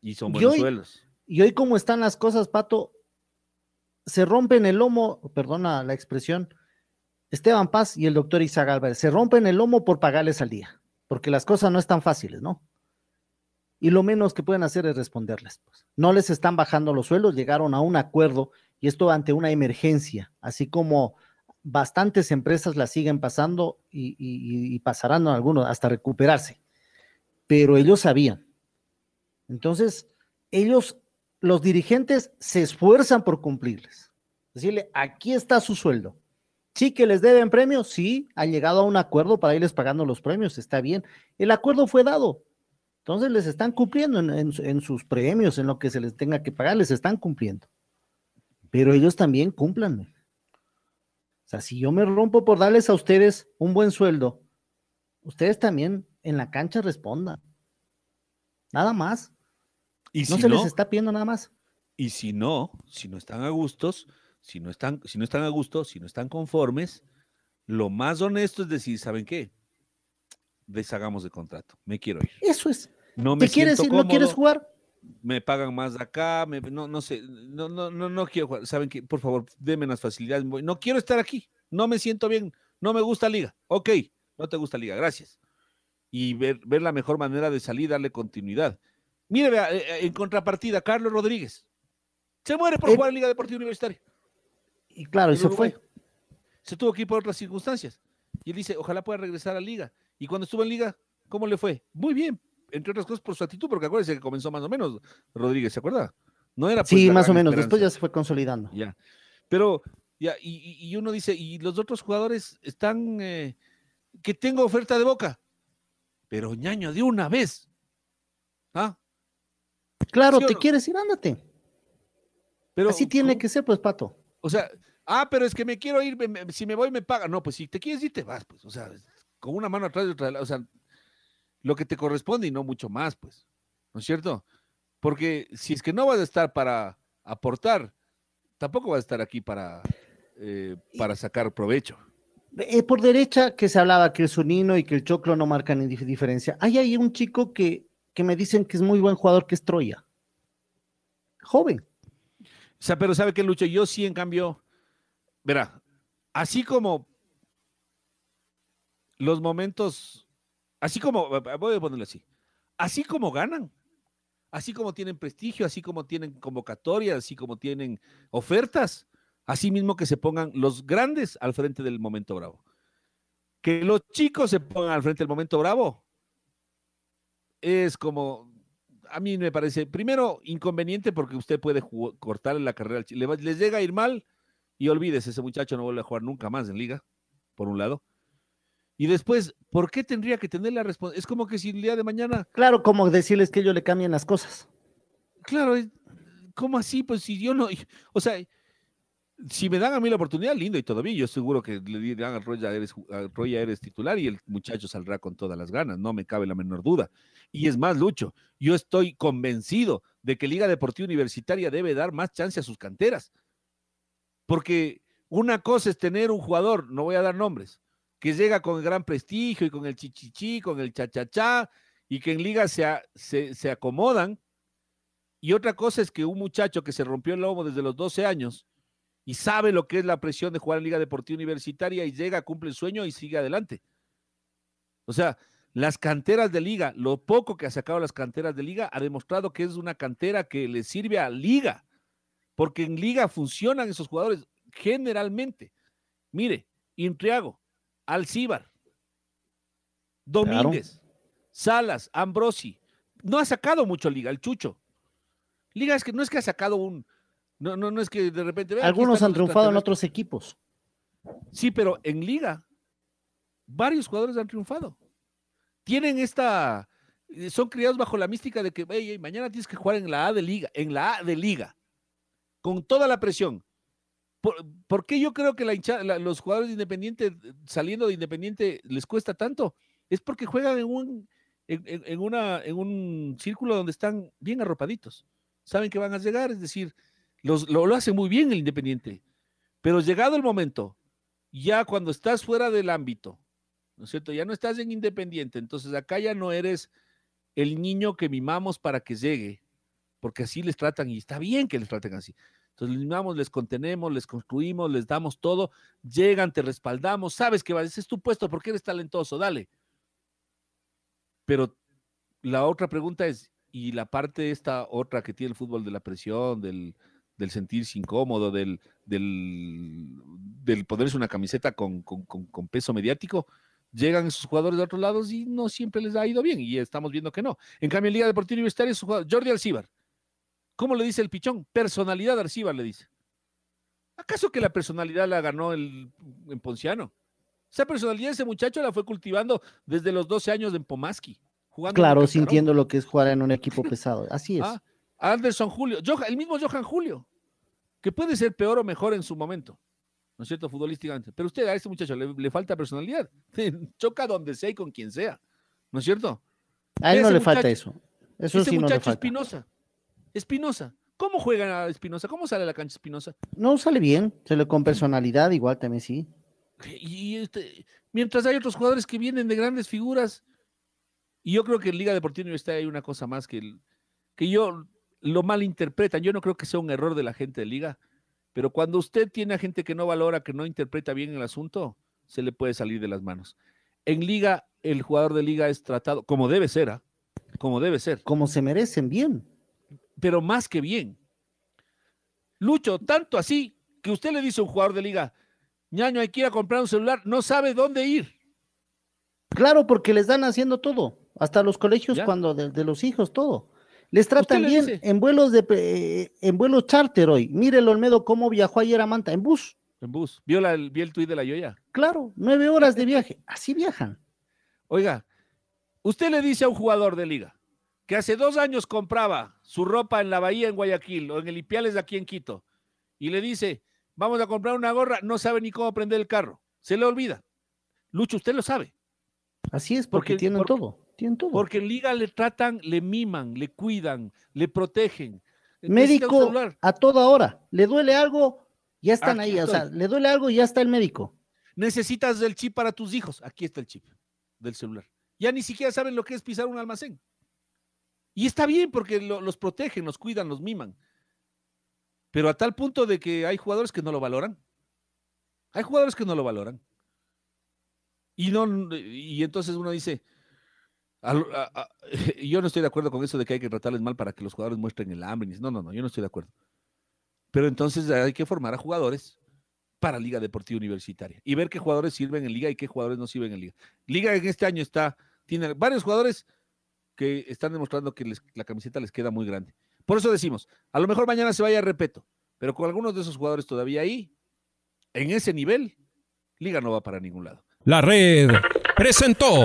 Y son Y buenos hoy- sueldos. Y hoy como están las cosas, Pato, se rompen el lomo, perdona la expresión, Esteban Paz y el doctor Isaac Álvarez, se rompen el lomo por pagarles al día, porque las cosas no están fáciles, ¿no? Y lo menos que pueden hacer es responderles. pues. No les están bajando los sueldos, llegaron a un acuerdo y esto ante una emergencia, así como bastantes empresas la siguen pasando y, y- y pasarán algunos hasta recuperarse. Pero ellos sabían. Entonces, ellos, los dirigentes, se esfuerzan por cumplirles. Decirle, aquí está su sueldo. Sí que les deben premios, sí, han llegado a un acuerdo para irles pagando los premios, está bien. El acuerdo fue dado. Entonces les están cumpliendo en, en- en sus premios, en lo que se les tenga que pagar, les están cumpliendo. Pero ellos también cumplan. O sea, si yo me rompo por darles a ustedes un buen sueldo, ustedes también en la cancha respondan. Nada más. Y No si se no, les está pidiendo nada más. y si no, si no están a gustos, si no están, si no están a gusto, si no están conformes, lo más honesto es decir, ¿saben qué? Deshagamos de contrato, me quiero ir. Eso es. No me ¿Te quieres ir? ¿No quieres jugar? me pagan más de acá, me- no, no sé, no, no, no, no quiero jugar. ¿Saben qué? Por favor, denme las facilidades. No quiero estar aquí, no me siento bien, no me gusta liga. Ok, no te gusta liga, gracias. Y ver, ver la mejor manera de salir, darle continuidad. Mire, vea, eh, eh, en contrapartida, Carlos Rodríguez. Se muere por Eh, jugar en Liga Deportiva Universitaria. Y claro, y se fue. Se tuvo que ir por otras circunstancias. Y él dice, ojalá pueda regresar a Liga. Y cuando estuvo en Liga, ¿cómo le fue? Muy bien, entre otras cosas por su actitud, porque acuérdese que comenzó más o menos Rodríguez, ¿se acuerda? No era pues, Sí, más o menos. esperanza. Después ya se fue consolidando. Ya. Pero, ya, y, y- y uno dice, y los otros jugadores están, eh, que tengo oferta de boca. Pero ñaño, de una vez. ¿Ah? Claro, ¿Sí o te quieres ir, ándate. Pero, Así tiene que ser, pues, Pato. O sea, ah, pero es que me quiero ir, me- me- si me voy me pagan. No, pues si te quieres ir, te vas, pues. O sea, con una mano atrás y otra, o sea, lo que te corresponde y no mucho más, pues. ¿No es cierto? Porque si es que no vas a estar para aportar, tampoco vas a estar aquí para, eh, para sacar provecho. Eh, por derecha, que se hablaba que el Zunino y que el Choclo no marcan diferencia. Hay ahí un chico que, que me dicen que es muy buen jugador, que es Troya. Joven. O sea, pero ¿sabe qué, Lucho? Yo sí, en cambio, verá, así como los momentos, así como, voy a ponerlo así, así como ganan, Así como tienen prestigio, así como tienen convocatorias, así como tienen ofertas, así mismo que se pongan los grandes al frente del momento bravo. Que los chicos se pongan al frente del momento bravo es como, a mí me parece, primero, inconveniente porque usted puede cortarle la carrera al le, les llega a ir mal y olvídese, ese muchacho no vuelve a jugar nunca más en liga, por un lado. Y después, ¿por qué tendría que tener la responsabilidad? Es como que si el día de mañana. Claro, como decirles que ellos le cambien las cosas. Claro, ¿cómo así? Pues si yo no. O sea, si me dan a mí la oportunidad, lindo y todavía yo seguro que le dirán a Roya eres, titular y el muchacho saldrá con todas las ganas, no me cabe la menor duda. Y es más, Lucho, yo estoy convencido de que Liga Deportiva Universitaria debe dar más chance a sus canteras. Porque una cosa es tener un jugador, no voy a dar nombres, que llega con gran prestigio y con el chichichi, con el chachachá, y que en Liga se, se, se acomodan. Y otra cosa es que un muchacho que se rompió el lomo desde los 12 años, y sabe lo que es la presión de jugar en Liga Deportiva Universitaria y llega, cumple el sueño y sigue adelante. O sea, las canteras de Liga, lo poco que ha sacado las canteras de Liga, ha demostrado que es una cantera que le sirve a Liga, porque en Liga funcionan esos jugadores generalmente. Mire, Intriago, Alcíbar, Domínguez, Salas, Ambrosi. No ha sacado mucho Liga, el Chucho. Liga es que no es que ha sacado un, no, no, no es que de repente. Algunos han triunfado en otros equipos. Sí, pero en liga, varios jugadores han triunfado. Tienen esta. Eh, son criados bajo la mística de que mañana tienes que jugar en la A de liga, en la A de liga, con toda la presión. ¿Por, qué yo creo que la los jugadores de Independiente, saliendo de Independiente, les cuesta tanto? Es porque juegan en un, en, una, en un círculo donde están bien arropaditos. Saben que van a llegar, es decir, lo, hace muy bien el Independiente. Pero llegado el momento, ya cuando estás fuera del ámbito, ¿no es cierto? Ya no estás en Independiente, entonces acá ya no eres el niño que mimamos para que llegue, porque así les tratan y está bien que les traten así. Entonces les mimamos, les contenemos, les construimos, les damos todo, llegan, te respaldamos, sabes que ese es tu puesto porque eres talentoso, dale. Pero la otra pregunta es, y la parte esta otra que tiene el fútbol de la presión, del, del sentirse incómodo, del, del, ponerse una camiseta con, peso mediático, llegan esos jugadores de otros lados y no siempre les ha ido bien, y estamos viendo que no. En cambio, en Liga Deportiva Universitaria, su jugador, Jordi Alcíbar, ¿cómo le dice el pichón? Personalidad Alcíbar, le dice. ¿Acaso que la personalidad la ganó el, en Ponciano? Esa personalidad de ese muchacho la fue cultivando desde los 12 años en Pomaski. Jugando claro, sintiendo lo que es jugar en un equipo pesado. Así es. Ah, Anderson Julio, el mismo Johan Julio, que puede ser peor o mejor en su momento, ¿no es cierto? Futbolísticamente. Pero usted a este muchacho le, falta personalidad. Choca donde sea y con quien sea, ¿no es cierto? A él no le falta eso. Eso ese sí muchacho no le Espinosa. Espinosa. ¿Cómo juega Espinosa? ¿Cómo sale a la cancha Espinosa? No sale bien, sale con personalidad, igual también sí. Y este, mientras hay otros jugadores que vienen de grandes figuras, y yo creo que en Liga Deportiva Universitaria hay una cosa más que, que yo lo malinterpretan. Yo no creo que sea un error de la gente de liga, pero cuando usted tiene a gente que no valora, que no interpreta bien el asunto, se le puede salir de las manos. En liga, el jugador de liga es tratado como debe ser, ¿ah? como debe ser. Como se merecen bien. Pero más que bien. Lucho, tanto así que usted le dice a un jugador de liga, ñaño, hay que ir a comprar un celular, no sabe dónde ir. Claro, porque les dan haciendo todo, hasta los colegios cuando de los hijos, todo. Les tratan bien en vuelos de eh, en vuelos charter hoy. Mire el Olmedo cómo viajó ayer a Manta, en bus. En bus. ¿Vio, la, el tuit de la Yoya? Claro, nueve horas de viaje. Así viajan. Oiga, usted le dice a un jugador de liga que hace dos años compraba su ropa en la bahía en Guayaquil o en el Ipiales de aquí en Quito y le dice, vamos a comprar una gorra, no sabe ni cómo prender el carro. Se le olvida. Lucho, usted lo sabe. Así es, porque, tienen todo. Porque en liga le tratan, le miman, le cuidan, le protegen. Médico a toda hora. Le duele algo, ya están ahí. O sea, le duele algo, ya está el médico. Necesitas el chip para tus hijos. Aquí está el chip del celular. Ya ni siquiera saben lo que es pisar un almacén. Y está bien porque los protegen, los cuidan, los miman. Pero a tal punto de que hay jugadores que no lo valoran. Hay jugadores que no lo valoran. Y, no, y entonces uno dice, yo no estoy de acuerdo con eso de que hay que tratarles mal para que los jugadores muestren el hambre. No, no, no, yo no estoy de acuerdo. Pero entonces hay que formar a jugadores para Liga Deportiva Universitaria y ver qué jugadores sirven en Liga y qué jugadores no sirven en Liga. Liga en este año está, tiene varios jugadores que están demostrando que la camiseta les queda muy grande. Por eso decimos, a lo mejor mañana se vaya a repeto, pero con algunos de esos jugadores todavía ahí, en ese nivel, Liga no va para ningún lado. La red presentó